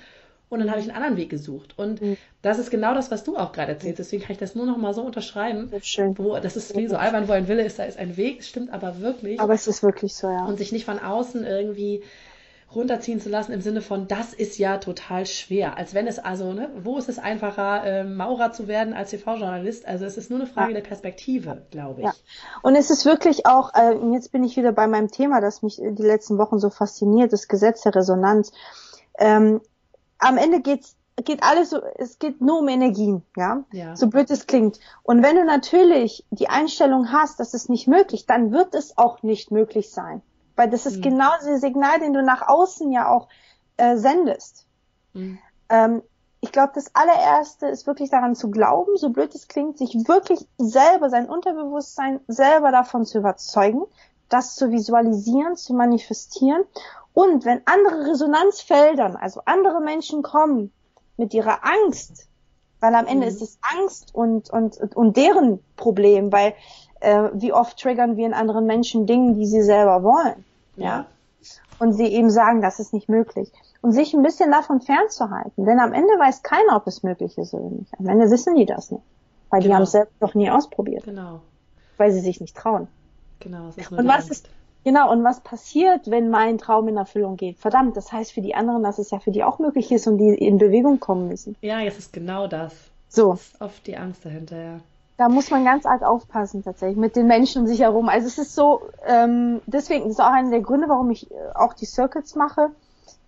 Und dann habe ich einen anderen Weg gesucht. Und mhm. das ist genau das, was du auch gerade erzählst. Deswegen kann ich das nur noch mal so unterschreiben. Das ist schön. Wo, das ist wie so albern, wo ein Wille ist, da ist ein Weg. Stimmt aber wirklich. Aber es ist wirklich so, ja. Und sich nicht von außen irgendwie runterziehen zu lassen im Sinne von, das ist ja total schwer. Als wenn es also, ne, wo ist es einfacher, äh, Maurer zu werden als TV-Journalist? Also es ist nur eine Frage ja. der Perspektive, glaube ich. Ja. Und es ist wirklich auch, äh, jetzt bin ich wieder bei meinem Thema, das mich die letzten Wochen so fasziniert, das Gesetz der Resonanz. Ähm, am Ende geht's geht alles so, es geht nur um Energien, ja? ja. So blöd es klingt. Und wenn du natürlich die Einstellung hast, dass es nicht möglich, dann wird es auch nicht möglich sein. Weil das ist mhm. genau das Signal, den du nach außen ja auch äh, sendest. Mhm. Ähm, ich glaube, das allererste ist wirklich daran zu glauben, so blöd es klingt, sich wirklich selber, sein Unterbewusstsein selber davon zu überzeugen, das zu visualisieren, zu manifestieren. Und wenn andere Resonanzfeldern, also andere Menschen kommen mit ihrer Angst, weil am Ende mhm. ist es Angst und, und, und deren Problem, weil äh, wie oft triggern wir in anderen Menschen Dinge, die sie selber wollen. Ja. Und sie eben sagen, das ist nicht möglich. Und sich ein bisschen davon fernzuhalten. Denn am Ende weiß keiner, ob es möglich ist oder nicht. Am Ende wissen die das nicht. Weil genau. die haben es selbst noch nie ausprobiert. Genau. Weil sie sich nicht trauen. Genau, das ist nur Und was Angst. ist, genau, und was passiert, wenn mein Traum in Erfüllung geht? Verdammt, das heißt für die anderen, dass es ja für die auch möglich ist und die in Bewegung kommen müssen. Ja, jetzt ist genau das. So. Das ist oft die Angst dahinter, ja da muss man ganz arg aufpassen tatsächlich mit den Menschen um sich herum. Also es ist so, ähm, deswegen ist auch einer der Gründe, warum ich äh, auch die Circuits mache.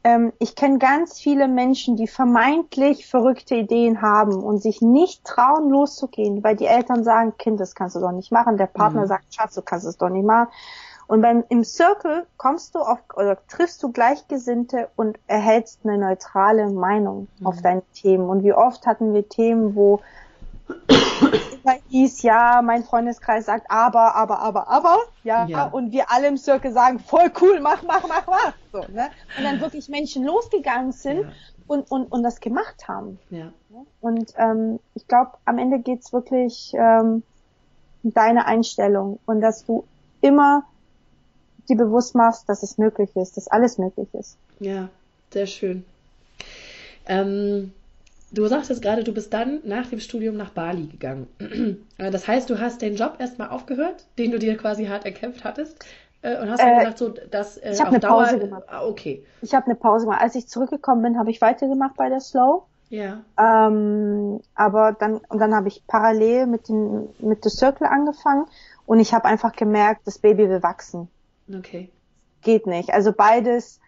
ähm, ich kenne ganz viele Menschen, die vermeintlich verrückte Ideen haben und sich nicht trauen, loszugehen, weil die Eltern sagen, Kind, das kannst du doch nicht machen. Der Partner mhm. sagt, Schatz, du kannst es doch nicht machen. Und beim, im Circle kommst du auf, oder triffst du Gleichgesinnte und erhältst eine neutrale Meinung mhm. auf deine Themen. Und wie oft hatten wir Themen, wo hieß, ja, mein Freundeskreis sagt aber, aber, aber, aber, ja, ja, und wir alle im Circle sagen, voll cool, mach, mach, mach, mach, so, ne? Und dann wirklich Menschen losgegangen sind ja. und, und, und das gemacht haben. Ja. Und ähm, ich glaube, am Ende geht's wirklich ähm, um deine Einstellung und dass du immer dir bewusst machst, dass es möglich ist, dass alles möglich ist. Ja, sehr schön. Ähm, Du sagtest gerade, du bist dann nach dem Studium nach Bali gegangen. Äh, das heißt, du hast den Job erstmal aufgehört, den du dir quasi hart erkämpft hattest. Äh, und hast dann äh, gesagt, so, dass äh, ich habe eine Dauer, Pause gemacht. Ah, okay. Ich habe eine Pause gemacht. Als ich zurückgekommen bin, habe ich weitergemacht bei der Slow. Ja. Ähm, aber dann und dann habe ich parallel mit den mit der Circle angefangen und ich habe einfach gemerkt, das Baby will wachsen. Okay. Geht nicht. Also beides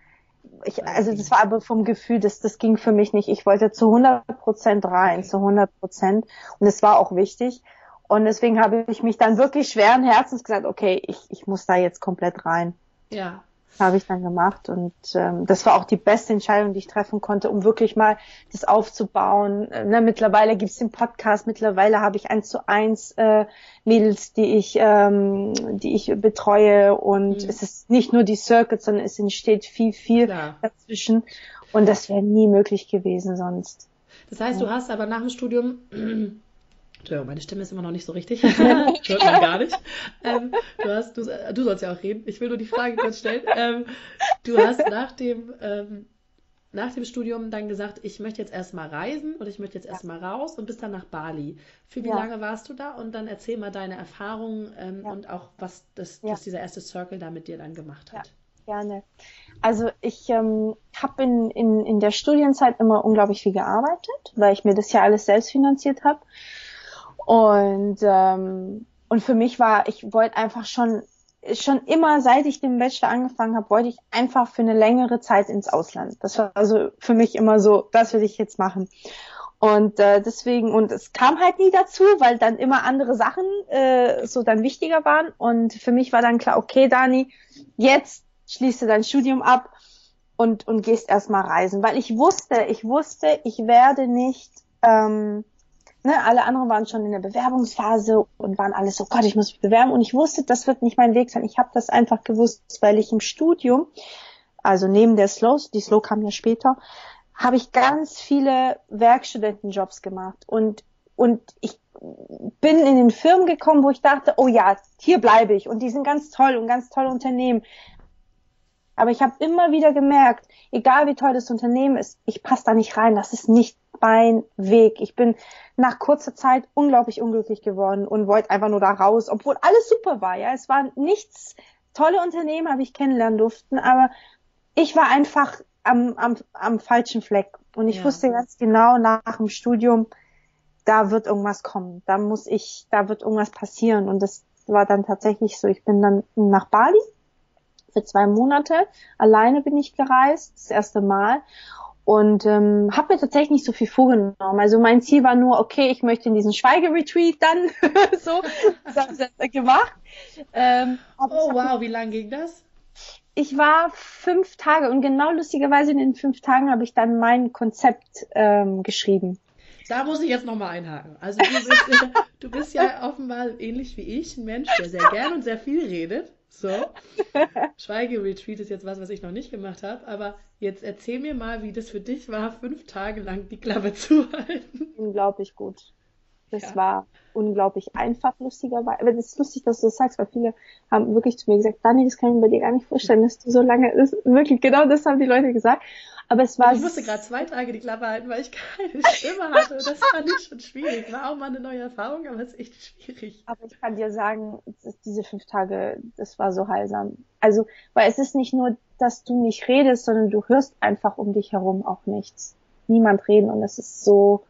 ich, also das war aber vom Gefühl, dass das ging für mich nicht. Ich wollte zu 100 Prozent rein, zu 100 Prozent. Und es war auch wichtig. Und deswegen habe ich mich dann wirklich schweren Herzens gesagt, okay, ich, ich muss da jetzt komplett rein. Ja habe ich dann gemacht und ähm, das war auch die beste Entscheidung, die ich treffen konnte, um wirklich mal das aufzubauen. Äh, ne, mittlerweile gibt's den Podcast, mittlerweile habe ich eins zu eins äh, Mädels, die ich, ähm, die ich betreue und mhm. es ist nicht nur die Circuit, sondern es entsteht viel, viel Klar. dazwischen und das wäre nie möglich gewesen sonst. Das heißt, ja. du hast aber nach dem Studium Entschuldigung, meine Stimme ist immer noch nicht so richtig. (laughs) Hört man gar nicht. Ähm, du, hast, du, du sollst ja auch reden. Ich will nur die Frage kurz stellen. Ähm, du hast nach dem, ähm, nach dem Studium dann gesagt, ich möchte jetzt erstmal reisen und ich möchte jetzt erstmal ja. raus und bist dann nach Bali. Für wie ja. lange warst du da? Und dann erzähl mal deine Erfahrungen ähm, ja. und auch, was, das, was dieser erste Circle da mit dir dann gemacht hat. Gerne. Also ich ähm, habe in, in, in der Studienzeit immer unglaublich viel gearbeitet, weil ich mir das ja alles selbst finanziert habe. Und, ähm, und für mich war, ich wollte einfach schon, schon immer, seit ich den Bachelor angefangen habe, wollte ich einfach für eine längere Zeit ins Ausland. Das war also für mich immer so, das will ich jetzt machen. Und äh, deswegen, und es kam halt nie dazu, weil dann immer andere Sachen äh, so dann wichtiger waren. Und für mich war dann klar, okay, Dani, jetzt schließe dein Studium ab und, und gehst erstmal reisen. Weil ich wusste, ich wusste, ich werde nicht ähm, ne, alle anderen waren schon in der Bewerbungsphase und waren alles so, Gott, ich muss mich bewerben. Und ich wusste, das wird nicht mein Weg sein. Ich habe das einfach gewusst, weil ich im Studium, also neben der Slow, die Slow kam ja später, habe ich ganz viele Werkstudentenjobs gemacht. Und, und ich bin in den Firmen gekommen, wo ich dachte, oh ja, hier bleibe ich. Und die sind ganz toll und ganz tolle Unternehmen. Aber ich habe immer wieder gemerkt, egal wie toll das Unternehmen ist, ich passe da nicht rein. Das ist nicht mein Weg. Ich bin nach kurzer Zeit unglaublich unglücklich geworden und wollte einfach nur da raus, obwohl alles super war. Ja, es waren nichts tolle Unternehmen, habe ich kennenlernen durften, aber ich war einfach am, am, am falschen Fleck und ich ja. wusste ganz genau nach dem Studium, da wird irgendwas kommen, da muss ich, da wird irgendwas passieren und das war dann tatsächlich so. Ich bin dann nach Bali für zwei Monate. Alleine bin ich gereist, das erste Mal und ähm, habe mir tatsächlich nicht so viel vorgenommen. Also mein Ziel war nur, okay, ich möchte in diesen Schweigeretreat dann (laughs) so, das habe ich gemacht. Ähm, oh wow, wie lang ging das? Ich war fünf Tage und genau lustigerweise in den fünf Tagen habe ich dann mein Konzept ähm, geschrieben. Da muss ich jetzt nochmal einhaken. Also du bist, du bist ja offenbar ähnlich wie ich, ein Mensch, der sehr gern und sehr viel redet. So. Schweigeretreat ist jetzt was, was ich noch nicht gemacht habe, aber jetzt erzähl mir mal, wie das für dich war, fünf Tage lang die Klappe (laughs) zu halten. Unglaublich gut. Das ja. war unglaublich einfach, lustigerweise. Aber das ist lustig, dass du das sagst, weil viele haben wirklich zu mir gesagt, Dani, das kann ich mir bei dir gar nicht vorstellen, dass du so lange ist. Wirklich, genau das haben die Leute gesagt. Aber es war. Ich musste gerade zwei Tage die Klappe halten, weil ich (laughs) keine Stimme hatte. Das fand ich schon schwierig. War auch mal eine neue Erfahrung, aber es ist echt schwierig. Aber ich kann dir sagen, diese fünf Tage, das war so heilsam. Also, weil es ist nicht nur, dass du nicht redest, sondern du hörst einfach um dich herum auch nichts. Niemand reden und es ist so,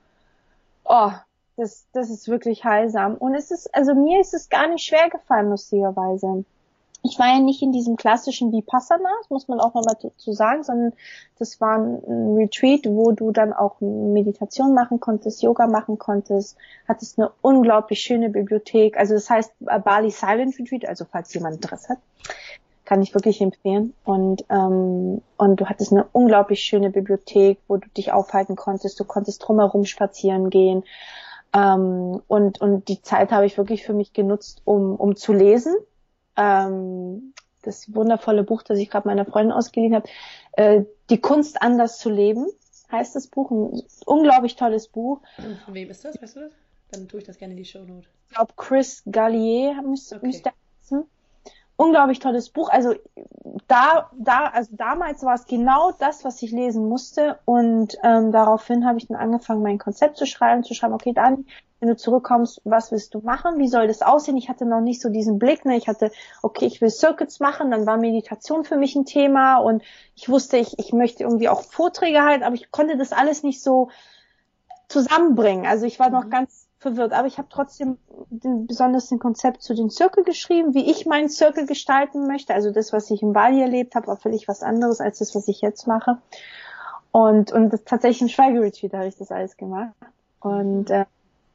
oh, das, das ist wirklich heilsam. Und es ist, also mir ist es gar nicht schwer gefallen, lustigerweise. Ich war ja nicht in diesem klassischen Vipassana, das muss man auch nochmal dazu sagen, sondern das war ein Retreat, wo du dann auch Meditation machen konntest, Yoga machen konntest, hattest eine unglaublich schöne Bibliothek. Also das heißt äh, Bali Silent Retreat, also falls jemand Interesse hat, kann ich wirklich empfehlen. Und, ähm, und du hattest eine unglaublich schöne Bibliothek, wo du dich aufhalten konntest, du konntest drumherum spazieren gehen. Ähm, und, und die Zeit habe ich wirklich für mich genutzt, um, um zu lesen ähm, das wundervolle Buch, das ich gerade meiner Freundin ausgeliehen habe, äh, Die Kunst anders zu leben, heißt das Buch. Ein unglaublich tolles Buch. Und von wem ist das? Weißt du das? Dann tue ich das gerne in die Show Note. Ich glaube, Chris Gallier müsste, okay. müsste heißen unglaublich tolles Buch. Also da, da, also damals war es genau das, was ich lesen musste. Und ähm, daraufhin habe ich dann angefangen, mein Konzept zu schreiben, zu schreiben, okay, dann, wenn du zurückkommst, was willst du machen? Wie soll das aussehen? Ich hatte noch nicht so diesen Blick, ne? Ich hatte, okay, ich will Circuits machen, dann war Meditation für mich ein Thema und ich wusste, ich, ich möchte irgendwie auch Vorträge halten, aber ich konnte das alles nicht so zusammenbringen. Also ich war noch mhm. ganz verwirrt. Aber ich habe trotzdem den, besonders ein Konzept zu den Circle geschrieben, wie ich meinen Circle gestalten möchte. Also das, was ich im Bali erlebt habe, war völlig was anderes als das, was ich jetzt mache. Und, und das, tatsächlich im Schweigeretreat habe ich das alles gemacht. Und äh,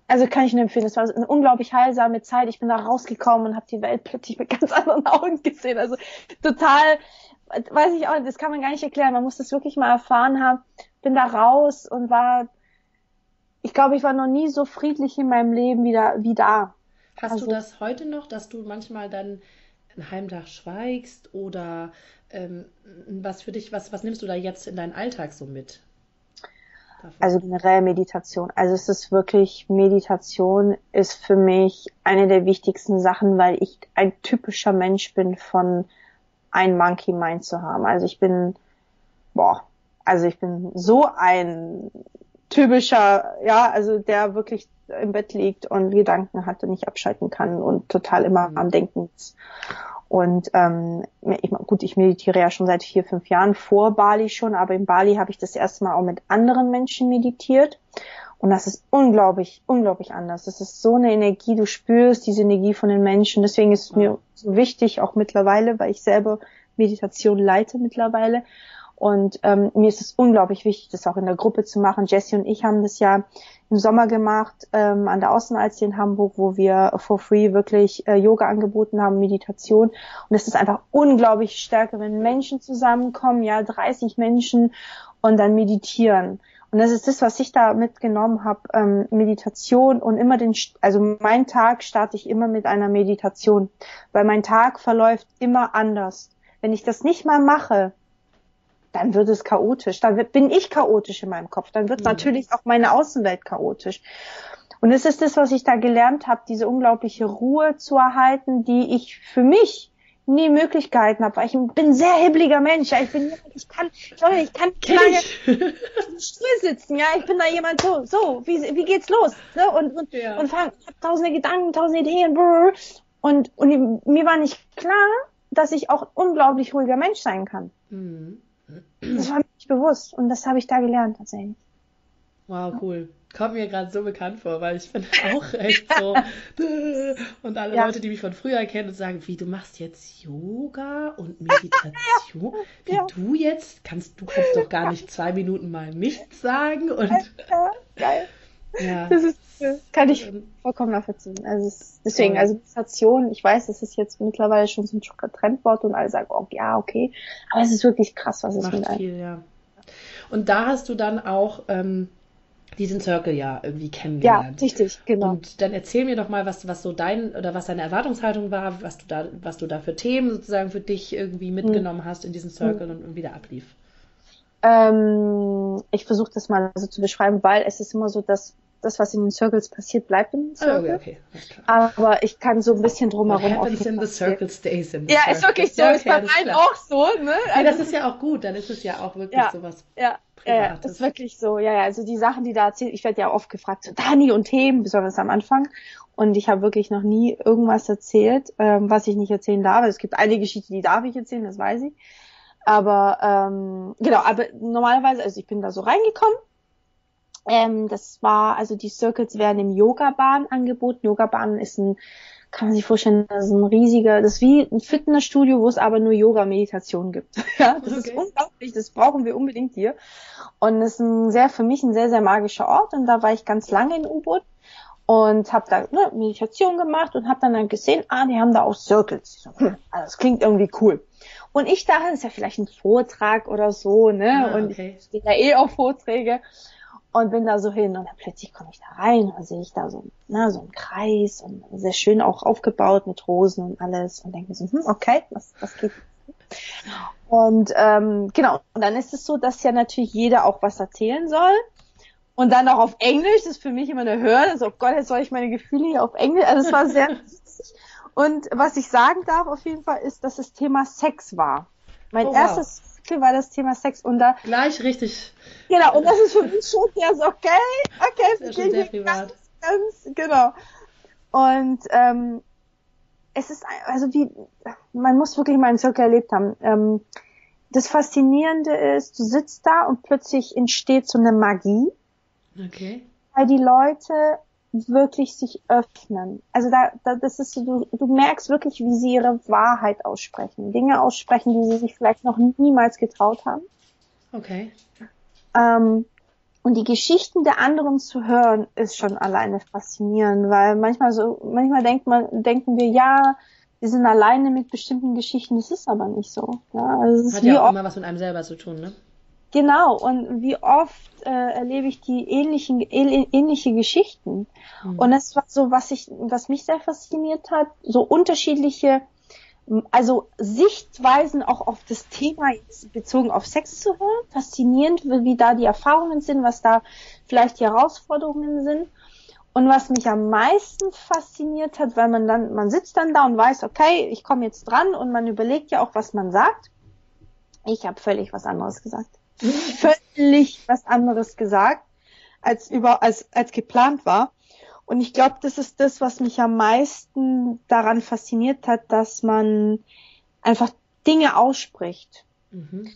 also kann ich nur empfehlen, es war eine unglaublich heilsame Zeit. Ich bin da rausgekommen und habe die Welt plötzlich mit ganz anderen Augen gesehen. Also total, weiß ich auch, das kann man gar nicht erklären. Man muss das wirklich mal erfahren haben. Bin da raus und war ich glaube, ich war noch nie so friedlich in meinem Leben wie da. Wie da. Hast also, du das heute noch, dass du manchmal dann einen halben Tag schweigst oder ähm, was für dich, was, was nimmst du da jetzt in deinen Alltag so mit? Davon? Also generell Meditation. Also es ist wirklich, Meditation ist für mich eine der wichtigsten Sachen, weil ich ein typischer Mensch bin von ein Monkey Mind zu haben. Also ich bin, boah, also ich bin so ein typischer, ja, also der wirklich im Bett liegt und Gedanken hat und nicht abschalten kann und total immer mhm. am Denken ist. Und ähm, ich, gut, ich meditiere ja schon seit vier, fünf Jahren vor Bali schon, aber in Bali habe ich das erste Mal auch mit anderen Menschen meditiert. Und das ist unglaublich, unglaublich anders. Das ist so eine Energie, du spürst diese Energie von den Menschen. Deswegen ist es mir so wichtig, auch mittlerweile, weil ich selber Meditation leite mittlerweile, und ähm, mir ist es unglaublich wichtig, das auch in der Gruppe zu machen. Jesse und ich haben das ja im Sommer gemacht ähm, an der Außenalster in Hamburg, wo wir for free wirklich äh, Yoga angeboten haben, Meditation. Und es ist einfach unglaublich stärker, wenn Menschen zusammenkommen, ja, 30 Menschen und dann meditieren. Und das ist das, was ich da mitgenommen habe, ähm, Meditation und immer den, also mein Tag starte ich immer mit einer Meditation, weil mein Tag verläuft immer anders. Wenn ich das nicht mal mache, dann wird es chaotisch. Dann wird, bin ich chaotisch in meinem Kopf. Dann wird mhm. natürlich auch meine Außenwelt chaotisch. Und es ist das, was ich da gelernt habe, diese unglaubliche Ruhe zu erhalten, die ich für mich nie Möglichkeiten habe, weil ich bin ein sehr hibbeliger Mensch. Ja, ich bin ich kann, Leute, ich kann nicht lange im Stuhl sitzen. Ja, ich bin da jemand so, so, wie, wie geht's los? Ne? Und und, ja. und fang, hab tausende Gedanken, tausende Ideen. Brrr. Und und mir war nicht klar, dass ich auch unglaublich ruhiger Mensch sein kann. Mhm. Das (clears throat) war mir nicht bewusst und das habe ich da gelernt tatsächlich. Wow, cool. Kommt mir gerade so bekannt vor, weil ich bin (laughs) auch echt so. (laughs) und alle ja. Leute, die mich von früher kennen und sagen, wie, du machst jetzt Yoga und Meditation? (laughs) Wie ja. du jetzt? Kannst, du kannst doch gar nicht zwei Minuten mal nichts sagen und. Ja, geil. Ja. Das ist, kann ich vollkommen nachvollziehen. Also es, deswegen, also Meditation, ich weiß, das ist jetzt mittlerweile schon so ein Trendwort und alle sagen, oh, ja, okay. Aber es ist wirklich krass, was es Macht mit viel, ja. Und da hast du dann auch ähm, diesen Circle ja irgendwie kennengelernt. Ja, richtig, genau. Und dann erzähl mir doch mal, was, was so dein oder was deine Erwartungshaltung war, was du da, was du da für Themen sozusagen für dich irgendwie mitgenommen hm. hast in diesen Circle hm. und, und wieder ablief. Ähm, ich versuche das mal so zu beschreiben, weil es ist immer so, dass das, was in den Circles passiert, bleibt in den Circles. Oh, okay, okay. Aber ich kann so ein bisschen drumherum What happens in the circle stays in the Ja, ist wirklich so. Okay, ist bei meinen auch so, ne? Also, ja, das ist ja auch gut. Dann ist es ja auch wirklich ja, sowas. Ja, ja, das ist wirklich so. Ja, ja. Also die Sachen, die da erzählt, ich werde ja oft gefragt, so Dani und Themen, besonders am Anfang. Und ich habe wirklich noch nie irgendwas erzählt, ähm, was ich nicht erzählen darf. Es gibt eine Geschichte, die darf ich erzählen, das weiß ich. Aber ähm, genau, aber normalerweise, also ich bin da so reingekommen ähm, das war, also die Circles werden im Yoga-Bahn angeboten. Yoga-Bahn ist ein kann man sich vorstellen, das ist ein riesiger, das ist wie ein Fitnessstudio, wo es aber nur Yoga-Meditation gibt. (laughs) ja, das okay. ist unglaublich, das brauchen wir unbedingt hier. Und es ist ein sehr, für mich ein sehr, sehr magischer Ort und da war ich ganz lange in U-Boot und habe da ne, Meditation gemacht und habe dann, dann gesehen, ah, die haben da auch Circles. So, hm, also das klingt irgendwie cool. Und ich dachte, das ist ja vielleicht ein Vortrag oder so, ne? Ah, okay. Und ich stehe ja eh auf Vorträge und bin da so hin und dann plötzlich komme ich da rein und sehe ich da so, na, so einen Kreis und sehr schön auch aufgebaut mit Rosen und alles und denke mir so, hm, okay, was, was geht? Und ähm, genau, und dann ist es so, dass ja natürlich jeder auch was erzählen soll. Und dann auch auf Englisch, das ist für mich immer eine Hürde. Also, oh Gott, jetzt soll ich meine Gefühle hier auf Englisch. Also es war sehr (laughs) Und was ich sagen darf auf jeden Fall ist, dass das Thema Sex war. Mein oh, wow. Artikel war das Thema Sex und da. Gleich richtig. Genau, und das ist für mich schon sehr so, okay, okay, das ist schon sehr privat. Ganz, ganz, genau. Und ähm, es ist, also wie, man muss wirklich mal einen Zirkel erlebt haben. Ähm, das Faszinierende ist, du sitzt da und plötzlich entsteht so eine Magie. Okay. Weil die Leute wirklich sich öffnen. Also da, da das ist so, du, du merkst wirklich, wie sie ihre Wahrheit aussprechen. Dinge aussprechen, die sie sich vielleicht noch niemals getraut haben. Okay. Ähm, und die Geschichten der anderen zu hören, ist schon alleine faszinierend, weil manchmal so, manchmal denkt man, denken wir, ja, wir sind alleine mit bestimmten Geschichten, das ist aber nicht so. Ja, also es Hat ja auch immer was mit einem selber zu tun, ne? Genau, und wie oft äh, erlebe ich die ähnlichen, ähnliche Geschichten. Mhm. Und das war so, was ich, was mich sehr fasziniert hat, so unterschiedliche, also Sichtweisen auch auf das Thema bezogen auf Sex zu hören. Faszinierend, wie da die Erfahrungen sind, was da vielleicht die Herausforderungen sind. Und was mich am meisten fasziniert hat, weil man dann, man sitzt dann da und weiß, okay, ich komme jetzt dran und man überlegt ja auch, was man sagt. Ich habe völlig was anderes gesagt völlig was anderes gesagt, als über, als, als geplant war. Und ich glaube, das ist das, was mich am meisten daran fasziniert hat, dass man einfach Dinge ausspricht, mhm.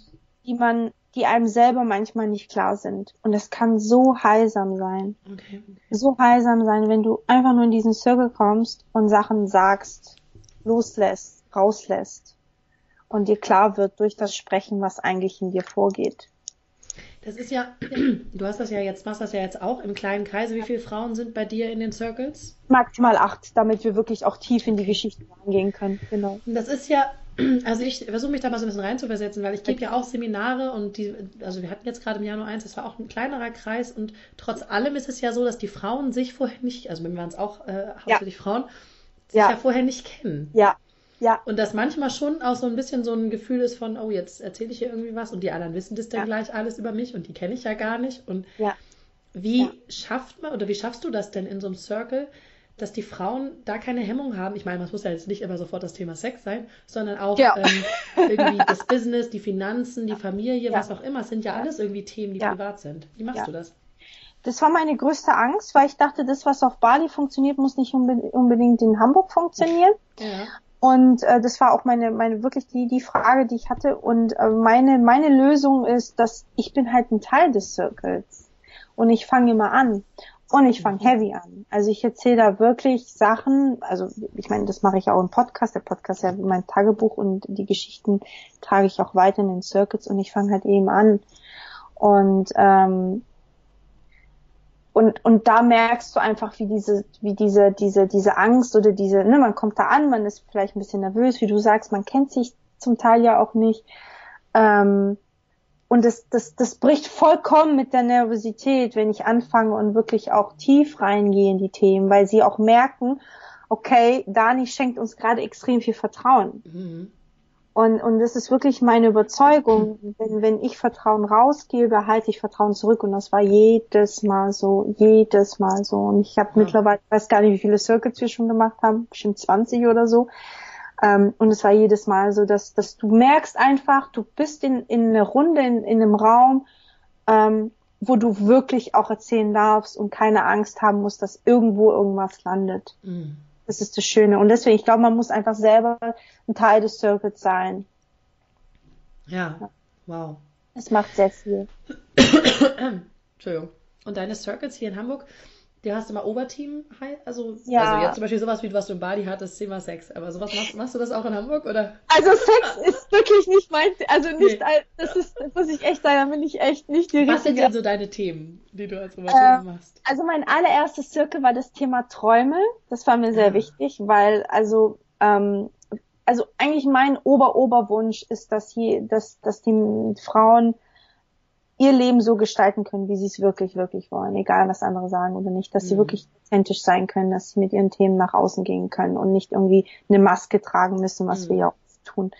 die man, die einem selber manchmal nicht klar sind. Und es kann so heilsam sein. Okay. So heilsam sein, wenn du einfach nur in diesen Circle kommst und Sachen sagst, loslässt, rauslässt und dir klar wird durch das Sprechen, was eigentlich in dir vorgeht. Das ist ja, (clears throat) du hast das ja jetzt, machst das ja jetzt auch im kleinen Kreise. Wie viele Frauen sind bei dir in den Circles? Maximal acht, damit wir wirklich auch tief in die Geschichte reingehen können. Genau. Das ist ja, (clears throat) also ich versuche mich da mal so ein bisschen reinzuversetzen, weil ich gebe ja auch Seminare und die, also wir hatten jetzt gerade im Januar eins, das war auch ein kleinerer Kreis und trotz allem ist es ja so, dass die Frauen sich vorher nicht, also wir waren es auch äh, hauptsächlich ja. Frauen, sich ja. ja vorher nicht kennen. Ja, ja. Und das manchmal schon auch so ein bisschen so ein Gefühl ist von, oh, jetzt erzähle ich hier irgendwie was und die anderen wissen das dann ja. gleich alles über mich und die kenne ich ja gar nicht. Und ja. wie ja. schafft man oder wie schaffst du das denn in so einem Circle, dass die Frauen da keine Hemmung haben? Ich meine, das muss ja jetzt nicht immer sofort das Thema Sex sein, sondern auch ähm, irgendwie das Business, die Finanzen, die Familie, was auch immer. Es sind ja alles irgendwie Themen, die privat sind. Wie machst du das? Das war meine größte Angst, weil ich dachte, das, was auf Bali funktioniert, muss nicht unbedingt in Hamburg funktionieren. Ja. Und äh, das war auch meine, meine wirklich die, die Frage, die ich hatte. Und äh, meine, meine Lösung ist, dass ich bin halt ein Teil des Circles. Und ich fange immer an. Und ich fange heavy an. Also ich erzähle da wirklich Sachen, also ich meine, das mache ich auch im Podcast. Der Podcast ist ja mein Tagebuch und die Geschichten trage ich auch weiter in den Circuits und ich fange halt eben an. Und ähm, und, und da merkst du einfach, wie diese, wie diese, diese, diese Angst oder diese, ne, man kommt da an, man ist vielleicht ein bisschen nervös, wie du sagst, man kennt sich zum Teil ja auch nicht. Ähm, und das, das, das bricht vollkommen mit der Nervosität, wenn ich anfange und wirklich auch tief reingehe in die Themen, weil sie auch merken, okay, Dani schenkt uns gerade extrem viel Vertrauen. Mhm. Und, und das ist wirklich meine Überzeugung. Wenn, wenn ich Vertrauen rausgebe, halte ich Vertrauen zurück. Und das war jedes Mal so, jedes Mal so. Und ich habe ja. mittlerweile, weiß gar nicht, wie viele Circuits wir schon gemacht haben, bestimmt 20 oder so. Ähm, und es war jedes Mal so, dass, dass du merkst einfach, du bist in, in einer Runde, in, in einem Raum, ähm, wo du wirklich auch erzählen darfst und keine Angst haben musst, dass irgendwo irgendwas landet. Mhm. Das ist das Schöne. Und deswegen, ich glaube, man muss einfach selber ein Teil des Circuits sein. Ja, ja. wow. Es macht sehr viel. (coughs) Entschuldigung. Und deine Circuits hier in Hamburg, Du hast immer Oberteam, also, Ja. also jetzt zum Beispiel sowas wie was du in Bali hattest, Thema Sex. Aber sowas machst, machst du das auch in Hamburg oder? Also Sex ist wirklich nicht mein, also nicht, Nee. all- das ist, das muss ich echt sagen, da bin ich echt nicht die Was sind denn so deine Themen, die du als Oberteam machst? Also mein allererstes Circle war das Thema Träume. Das war mir sehr Ah. wichtig, weil also ähm, also eigentlich mein Ober-Oberwunsch ist, dass hier, dass dass die Frauen ihr Leben so gestalten können, wie sie es wirklich wirklich wollen, egal was andere sagen oder nicht, dass sie Mhm. wirklich authentisch sein können, dass sie mit ihren Themen nach außen gehen können und nicht irgendwie eine Maske tragen müssen, was Mhm. wir ja auch tun.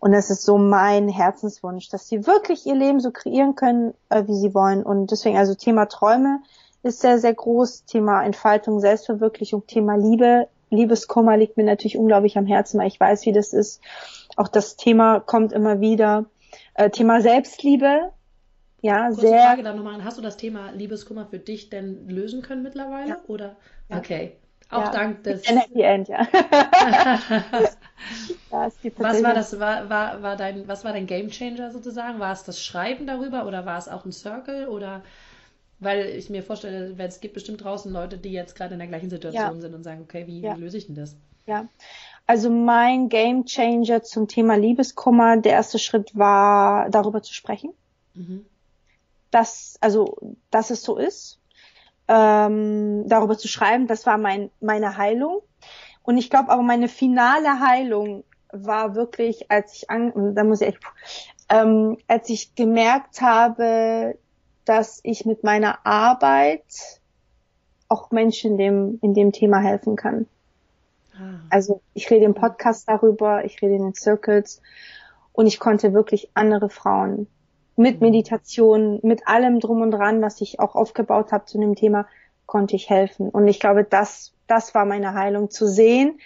Und das ist so mein Herzenswunsch, dass sie wirklich ihr Leben so kreieren können, äh, wie sie wollen. Und deswegen, also Thema Träume ist sehr, sehr groß. Thema Entfaltung, Selbstverwirklichung, Thema Liebe. Liebeskummer liegt mir natürlich unglaublich am Herzen, weil ich weiß, wie das ist. Auch das Thema kommt immer wieder. Äh, Thema Selbstliebe. Ja, Kurze sehr. Frage dann nochmal. Hast du das Thema Liebeskummer für dich denn lösen können mittlerweile? Ja. Oder? Ja. Okay. Auch Ja. dank des. Ein Happy End, ja. (laughs) Was war das? War, war, war dein, was war dein Gamechanger sozusagen? War es das Schreiben darüber oder war es auch ein Circle? Oder weil ich mir vorstelle, es gibt bestimmt draußen Leute, die jetzt gerade in der gleichen Situation sind und sagen, okay, wie, wie löse ich denn das? Ja. Also mein Game Changer zum Thema Liebeskummer, der erste Schritt war, darüber zu sprechen. Mhm. Dass, also, dass es so ist, ähm, darüber zu schreiben, das war mein, meine Heilung. Und ich glaube aber meine finale Heilung war wirklich, als ich an, da muss ich echt, ähm, als ich gemerkt habe, dass ich mit meiner Arbeit auch Menschen in dem, in dem Thema helfen kann. Ah. Also ich rede im Podcast darüber, ich rede in den Circles und ich konnte wirklich andere Frauen mit. Meditation, mit allem drum und dran, was ich auch aufgebaut habe zu dem Thema, konnte ich helfen. Und ich glaube, das, das war meine Heilung, zu sehen,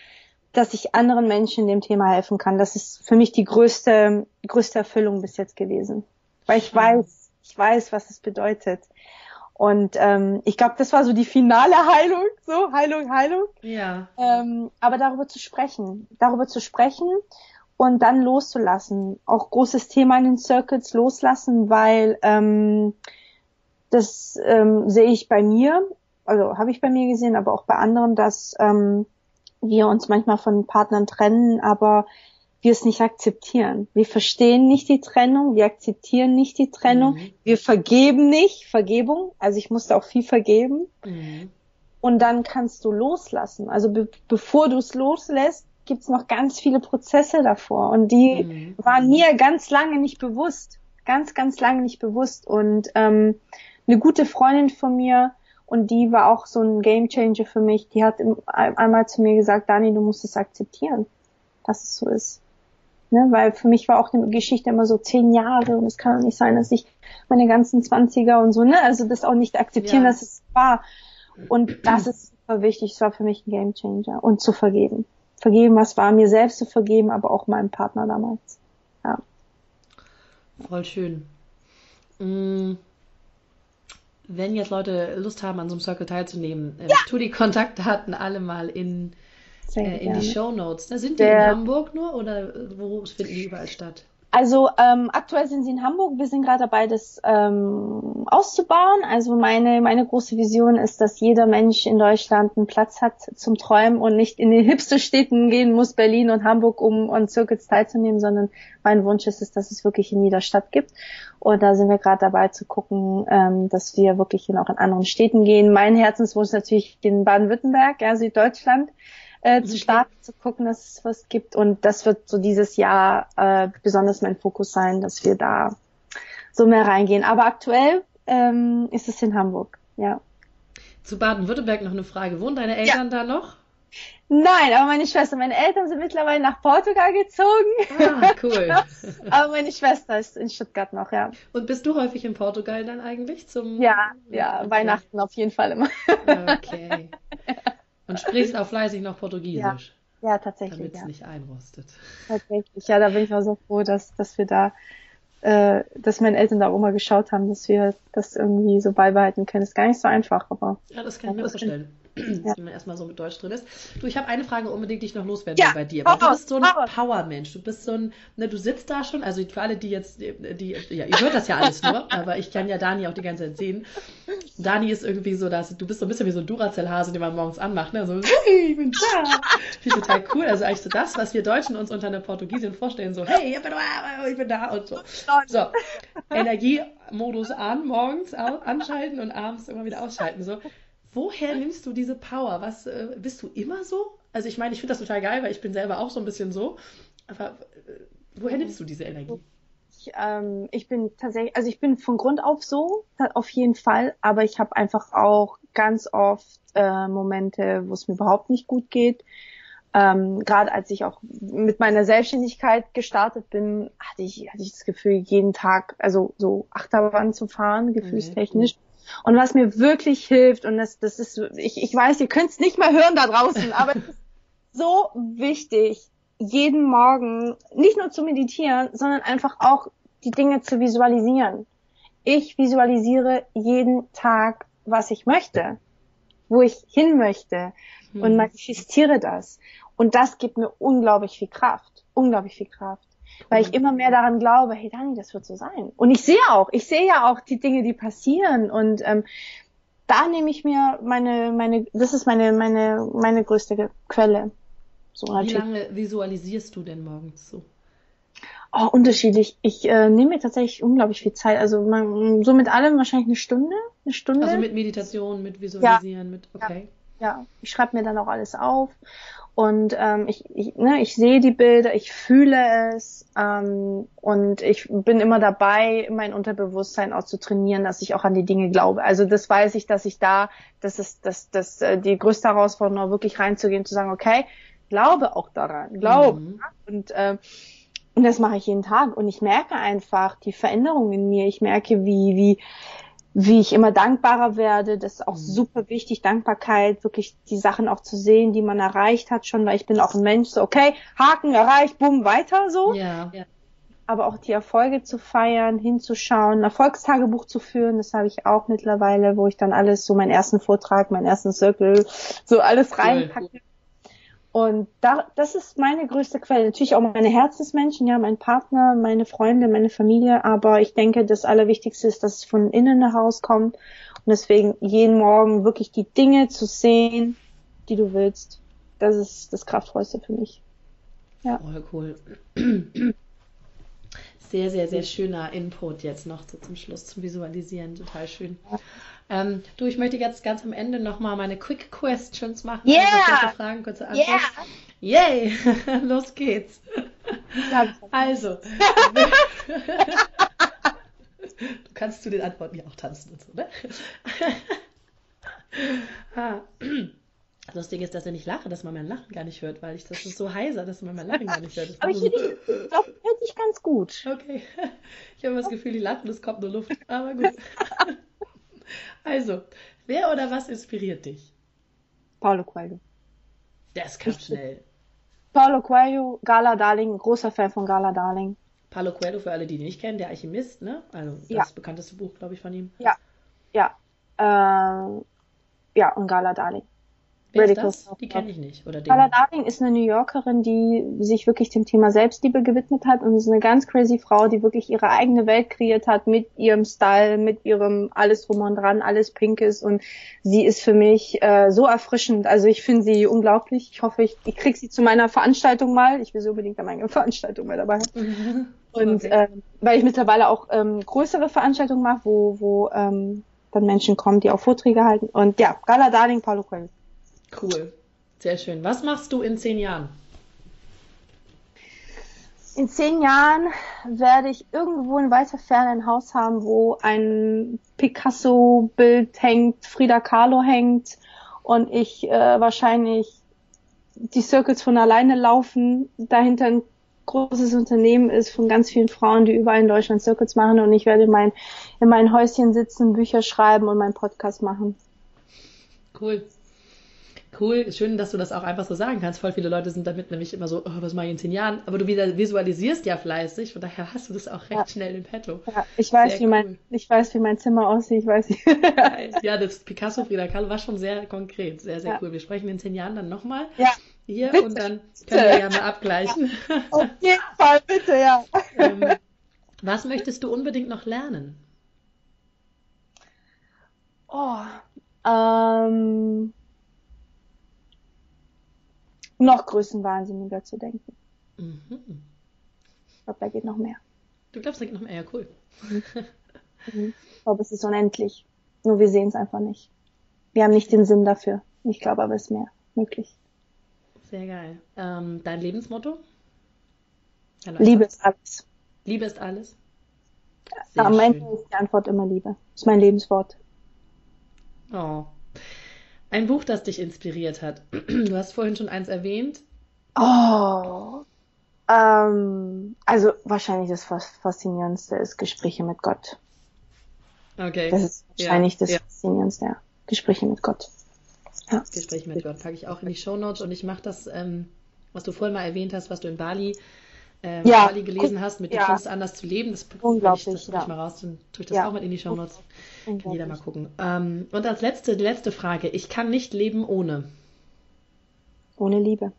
dass ich anderen Menschen in dem Thema helfen kann. Das ist für mich die größte, größte Erfüllung bis jetzt gewesen. Weil ich weiß, ich weiß, was es bedeutet. Und ähm, ich glaube, das war so die finale Heilung, so Heilung, Heilung. Ja. Ähm, aber darüber zu sprechen, darüber zu sprechen und dann loszulassen. Auch großes Thema in den Circuits loslassen, weil ähm, das ähm, sehe ich bei mir, also habe ich bei mir gesehen, aber auch bei anderen, dass ähm, wir uns manchmal von Partnern trennen, aber wir es nicht akzeptieren. Wir verstehen nicht die Trennung, wir akzeptieren nicht die Trennung, Mhm. wir vergeben nicht, Vergebung, also ich musste auch viel vergeben Mhm. und dann kannst du loslassen. Also be bevor du es loslässt, gibt's noch ganz viele Prozesse davor und die Mhm. waren mir ganz lange nicht bewusst, ganz, ganz lange nicht bewusst und ähm, eine gute Freundin von mir und die war auch so ein Gamechanger für mich. Die hat im, einmal zu mir gesagt, Dani, du musst es akzeptieren, dass es so ist. Ne, weil für mich war auch die Geschichte immer so zehn Jahre und es kann doch nicht sein, dass ich meine ganzen Zwanziger und so, ne, also das auch nicht akzeptieren, Ja. dass es war. Und das ist super wichtig, es war für mich ein Gamechanger und zu vergeben. Vergeben, was war, mir selbst zu vergeben, aber auch meinem Partner damals. Ja. Voll schön. Mm, Wenn jetzt Leute Lust haben, an so einem Circle teilzunehmen, äh, tu die Kontaktdaten alle mal in, äh, in die Show Notes. Ne? Sind die Der- in Hamburg nur oder wo finden die überall statt? Also ähm, aktuell sind sie in Hamburg. Wir sind gerade dabei, das ähm, auszubauen. Also meine meine große Vision ist, dass jeder Mensch in Deutschland einen Platz hat zum Träumen und nicht in den Hipsterstädten gehen muss, Berlin und Hamburg, um an Circuits teilzunehmen, sondern mein Wunsch ist es, dass es wirklich in jeder Stadt gibt. Und da sind wir gerade dabei zu gucken, ähm, dass wir wirklich in, auch in anderen Städten gehen. Mein Herzenswunsch ist natürlich in Baden-Württemberg, ja, Süddeutschland äh, zu Okay. starten, zu gucken, dass es was gibt. Und das wird so dieses Jahr äh, besonders mein Fokus sein, dass wir da so mehr reingehen. Aber aktuell ähm, ist es in Hamburg, ja. Zu Baden-Württemberg noch eine Frage. Wohnen deine Eltern da noch? Nein, aber meine Schwester, meine Eltern sind mittlerweile nach Portugal gezogen, Ah, cool. (laughs) aber meine Schwester ist in Stuttgart noch, ja. Und bist du häufig in Portugal dann eigentlich zum Ja, ja, Okay. Weihnachten auf jeden Fall immer. Okay. (laughs) Und sprichst auch fleißig noch Portugiesisch, Ja, tatsächlich, damit es ja. nicht einrostet. Tatsächlich, ja, da bin ich auch so froh, dass, dass wir da, äh, dass meine Eltern da auch immer geschaut haben, dass wir das irgendwie so beibehalten können. Ist gar nicht so einfach, aber Ja, das kann ich mir das vorstellen. Ja. Wenn man erstmal so mit Deutsch drin ist. Du, ich habe eine Frage unbedingt, die ich noch loswerden Ja, will bei dir. Weil du bist so ein. Power-Mensch. Du bist so ein, ne, du sitzt da schon, also für alle, die jetzt, die, die, ja, ihr hört das ja alles nur, (laughs) aber ich kann ja Dani auch die ganze Zeit sehen. Dani ist irgendwie so, dass du bist so ein bisschen wie so ein Duracell-Hase, den man morgens anmacht, ne? So, hey, ich bin da. Finde ich total cool. Also eigentlich so das, was wir Deutschen uns unter einer Portugiesin vorstellen, so, hey, ich bin da, ich bin da und so. So, Energiemodus an, morgens anschalten und abends immer wieder ausschalten. So, woher nimmst du diese Power? Was, äh, bist du immer so? Also ich meine, ich finde das total geil, weil ich bin selber auch so ein bisschen so. Aber äh, woher nimmst du diese Energie? Ich, ähm, ich bin tatsächlich, also ich bin von Grund auf so, auf jeden Fall, aber ich habe einfach auch ganz oft äh, Momente, wo es mir überhaupt nicht gut geht. Ähm, Gerade als ich auch mit meiner Selbstständigkeit gestartet bin, hatte ich, hatte ich das Gefühl, jeden Tag, also so Achterbahn zu fahren, gefühlstechnisch. Mhm. Und was mir wirklich hilft, und das, das ist, ich, ich weiß, ihr könnt es nicht mehr hören da draußen, aber es ist so wichtig, jeden Morgen nicht nur zu meditieren, sondern einfach auch die Dinge zu visualisieren. Ich visualisiere jeden Tag, was ich möchte, wo ich hin möchte und manifestiere das. Und das gibt mir unglaublich viel Kraft, unglaublich viel Kraft. Weil ich immer mehr daran glaube, hey Dani, das wird so sein. Und ich sehe auch, ich sehe ja auch die Dinge, die passieren. Und ähm, da nehme ich mir meine, meine, das ist meine, meine, meine größte Quelle. So Wie lange visualisierst du denn morgens so? Oh, unterschiedlich. Ich äh, nehme mir tatsächlich unglaublich viel Zeit. Also man, so mit allem wahrscheinlich eine Stunde. Eine Stunde. Also mit Meditation, mit Visualisieren, ja. mit okay. Ja, ja. ich schreibe mir dann auch alles auf. Und ähm, ich, ich, ne, ich sehe die Bilder, ich fühle es ähm, und ich bin immer dabei, mein Unterbewusstsein auch zu trainieren, dass ich auch an die Dinge glaube. Also das weiß ich, dass ich da, das ist das, das, äh, die größte Herausforderung, wirklich reinzugehen, zu sagen, okay, glaube auch daran, glaube. Mhm. Und, äh, und das mache ich jeden Tag. Und ich merke einfach die Veränderung in mir. Ich merke, wie, wie, wie ich immer dankbarer werde. Das ist auch mhm. super wichtig, Dankbarkeit, wirklich die Sachen auch zu sehen, die man erreicht hat schon, weil ich bin auch ein Mensch, so okay, Haken erreicht, bumm, weiter so. Ja. ja. Aber auch die Erfolge zu feiern, hinzuschauen, ein Erfolgstagebuch zu führen, das habe ich auch mittlerweile, wo ich dann alles, so meinen ersten Vortrag, meinen ersten Circle, so alles reinpacke. Cool. Und da, das ist meine größte Quelle. Natürlich auch meine Herzensmenschen, ja, mein Partner, meine Freunde, meine Familie. Aber ich denke, das Allerwichtigste ist, dass es von innen herauskommt. Und deswegen jeden Morgen wirklich die Dinge zu sehen, die du willst. Das ist das Kraftvollste für mich. Ja. Voll cool. Sehr, sehr, sehr schöner Input jetzt noch so zum Schluss zum Visualisieren. Total schön. Ähm, du, ich möchte jetzt ganz am Ende nochmal meine Quick Questions machen. Yeah! Also kurze Fragen, kurze Antworten. Yeah! Yay! (laughs) Los geht's. Also. (laughs) du kannst zu den Antworten ja auch tanzen und so, ne? (laughs) ah. Lustig ist, dass er nicht lache, dass man mein Lachen gar nicht hört, weil ich das ist so heiser, dass man mein Lachen gar nicht hört. Aber ich, so, ich glaube, hört sich ganz gut. Okay. Ich habe das Gefühl, die lachen, es kommt nur Luft. Aber gut. Also, wer oder was inspiriert dich? Paulo Coelho. Das kam schnell. Paulo Coelho, Gala Darling, großer Fan von Gala Darling. Paulo Coelho, für alle, die ihn nicht kennen, der Alchemist, ne? Also das ja. bekannteste Buch, glaube ich, von ihm. Ja, ja. Äh, ja, und Gala Darling. Wer ist das? Die kenne ich nicht. Oder Carla Darling ist eine New Yorkerin, die sich wirklich dem Thema Selbstliebe gewidmet hat und ist eine ganz crazy Frau, die wirklich ihre eigene Welt kreiert hat mit ihrem Style, mit ihrem alles drum und dran, alles pink ist und sie ist für mich äh, so erfrischend. Also ich finde sie unglaublich. Ich hoffe, ich, ich kriege sie zu meiner Veranstaltung mal. Ich will sie unbedingt an meiner (laughs) Veranstaltung mal dabei haben. (laughs) Und okay. äh, weil ich mittlerweile auch ähm, größere Veranstaltungen mache, wo, wo ähm, dann Menschen kommen, die auch Vorträge halten. Und ja, Gala Darling, Paulo Coelho. Cool. Sehr schön. Was machst du in zehn Jahren? In zehn Jahren werde ich irgendwo in weiter Ferne ein Haus haben, wo ein Picasso-Bild hängt, Frida Kahlo hängt und ich äh, wahrscheinlich die Circles von alleine laufen, dahinter ein großes Unternehmen ist von ganz vielen Frauen, die überall in Deutschland Circles machen und ich werde mein, in mein Häuschen sitzen, Bücher schreiben und meinen Podcast machen. Cool. Cool, schön, dass du das auch einfach so sagen kannst. Voll viele Leute sind damit nämlich immer so, oh, was mache ich in zehn Jahren? Aber du wieder visualisierst ja fleißig, von daher hast du das auch recht ja. schnell im Petto. Ja, ich weiß, sehr wie cool. mein, ich weiß, wie mein Zimmer aussieht, ich weiß. ja, das Picasso Frida Kahlo war schon sehr konkret, sehr, sehr ja. cool. Wir sprechen in zehn Jahren dann nochmal. Ja. Hier bitte. und dann können wir ja mal abgleichen. Auf jeden Fall, bitte, ja. ähm, was möchtest du unbedingt noch lernen? Oh, ähm, noch größenwahnsinniger zu denken. Mhm. Ich glaube, da geht noch mehr. Du glaubst, da geht noch mehr? Ja, cool. Mhm. (laughs) Ich glaube, es ist unendlich. Nur wir sehen es einfach nicht. Wir haben nicht den Sinn dafür. Ich glaube aber, es ist mehr möglich. Sehr geil. Ähm, dein Lebensmotto? Liebe ist alles. Liebe ist alles? Sehr Am Ende ist die Antwort immer Liebe. Das ist mein Lebenswort. Oh. Ein Buch, das dich inspiriert hat. Du hast vorhin schon eins erwähnt. Oh. Ähm, also wahrscheinlich das Faszinierendste ist Gespräche mit Gott. Okay. Das ist wahrscheinlich ja. das ja. Faszinierendste, ja. Gespräche mit Gott. Ja. Gespräche mit Gott packe ich auch in die Show Notes und ich mache das, ähm, was du vorhin mal erwähnt hast, was du in Bali, äh, ja. Bali gelesen hast, mit ja. Kunst anders zu leben. Das Unglaublich, ich, das ja. ich mal raus, dann tue ich das auch mal in die Show Notes. Kann jeder mal gucken. Ähm, und als letzte, die letzte Frage. Ich kann nicht leben ohne. Ohne Liebe.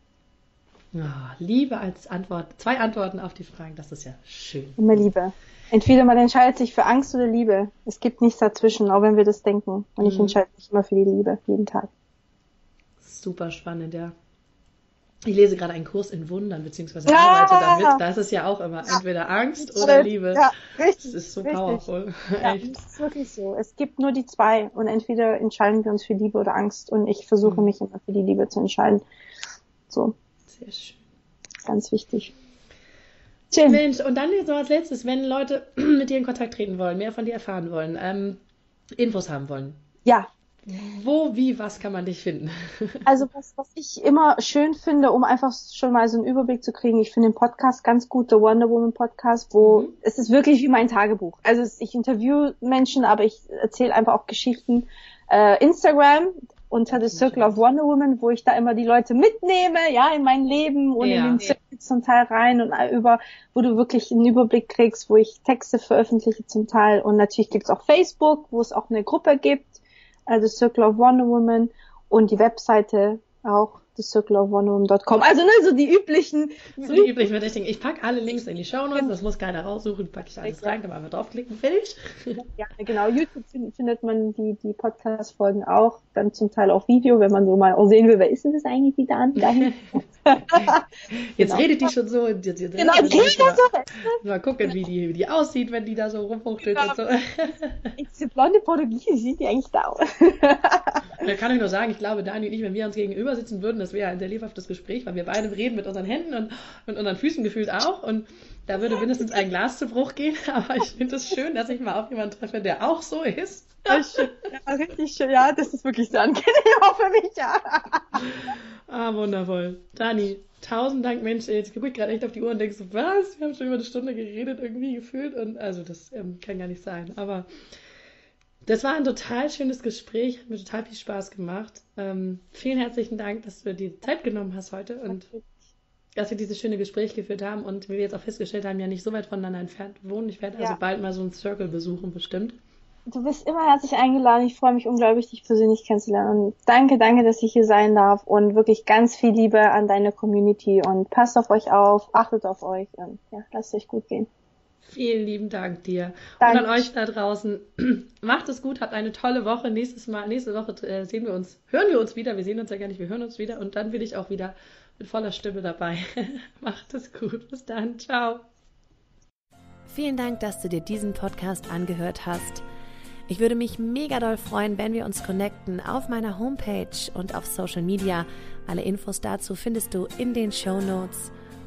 Ja, Liebe als Antwort. Zwei Antworten auf die Fragen, das ist ja schön. Immer Liebe. Entweder man entscheidet sich für Angst oder Liebe. Es gibt nichts dazwischen, auch wenn wir das denken. Und ich mhm. entscheide mich immer für die Liebe, jeden Tag. Super spannend, ja. Ich lese gerade einen Kurs in Wundern, beziehungsweise ja! arbeite damit. Da ist ja auch immer entweder Angst oder Liebe. Ja, richtig. Das ist so richtig. powerful. Ja, (laughs) Echt. Das ist wirklich so. Es gibt nur die zwei und entweder entscheiden wir uns für Liebe oder Angst und ich versuche mhm. mich immer für die Liebe zu entscheiden. So. Sehr schön. Ganz wichtig. Schön. Mensch, und dann so als letztes, wenn Leute (clears throat) mit dir in Kontakt treten wollen, mehr von dir erfahren wollen, ähm, Infos haben wollen. Ja, wo, wie, was kann man dich finden? (laughs) also was, was ich immer schön finde, um einfach schon mal so einen Überblick zu kriegen, ich finde den Podcast ganz gut, der Wonder Woman Podcast, wo mhm. es ist wirklich wie mein Tagebuch. Also ich interview Menschen, aber ich erzähle einfach auch Geschichten. Äh, Instagram unter The Circle of Wonder Woman, wo ich da immer die Leute mitnehme, ja, in mein Leben und ja, in den Circle ja. zum Teil rein und über, wo du wirklich einen Überblick kriegst, wo ich Texte veröffentliche zum Teil. Und natürlich gibt's auch Facebook, wo es auch eine Gruppe gibt also Circle of Wonder Woman und die Webseite auch thecircleofwonderwoman.com. Also ne, so die üblichen. So die üblichen Verdächtigen. Ich packe alle Links in die Show Notes, das muss keiner raussuchen, packe ich alles rein, kann man einfach draufklicken, fertig. Ja, genau. YouTube findet man die, die Podcast-Folgen auch, dann zum Teil auch Video, wenn man so mal auch sehen will, wer ist denn das eigentlich, die da dahin? (laughs) (laughs) Jetzt genau. redet die schon so. Jetzt, jetzt genau, die redet so. Mal gucken, wie die, wie die aussieht, wenn die da so rumfuchtelt genau. und so. Diese blonde Portugiese, sieht die eigentlich da aus? (laughs) da kann ich nur sagen, ich glaube, Dani und ich, wenn wir uns gegenüber sitzen würden, das wäre ein sehr lebhaftes Gespräch, weil wir beide reden mit unseren Händen und mit unseren Füßen gefühlt auch. Und da würde mindestens ein Glas zu Bruch gehen. (laughs) Aber ich finde es schön, dass ich mal auf jemanden treffe, der auch so ist. Ja, richtig schön. Ja, das ist wirklich sehr angenehm auch für mich, ja. Ah, wundervoll. Dani, tausend Dank, Mensch. Jetzt gucke ich gerade echt auf die Uhr und denke so, was? Wir haben schon über eine Stunde geredet, irgendwie gefühlt. Und also, das ähm, kann gar nicht sein. Aber das war ein total schönes Gespräch. Hat mir total viel Spaß gemacht. Ähm, vielen herzlichen Dank, dass du dir die Zeit genommen hast heute und dass wir dieses schöne Gespräch geführt haben und wie wir jetzt auch festgestellt haben, ja nicht so weit voneinander entfernt wohnen. Ich werde also ja. bald mal so einen Circle besuchen, bestimmt. Du bist immer herzlich eingeladen. Ich freue mich unglaublich, dich persönlich kennenzulernen. Und danke, danke, dass ich hier sein darf. Und wirklich ganz viel Liebe an deine Community. Und passt auf euch auf, achtet auf euch und ja, lasst euch gut gehen. Vielen lieben Dank dir. Danke. Und an euch da draußen. (clears throat) Macht es gut, habt eine tolle Woche. Nächstes Mal, nächste Woche äh, sehen wir uns, hören wir uns wieder. Wir sehen uns ja gar nicht, wir hören uns wieder. Und dann bin ich auch wieder mit voller Stimme dabei. (laughs) Macht es gut. Bis dann. Ciao. Vielen Dank, dass du dir diesen Podcast angehört hast. Ich würde mich mega doll freuen, wenn wir uns connecten auf meiner Homepage und auf Social Media. Alle Infos dazu findest du in den Show Notes.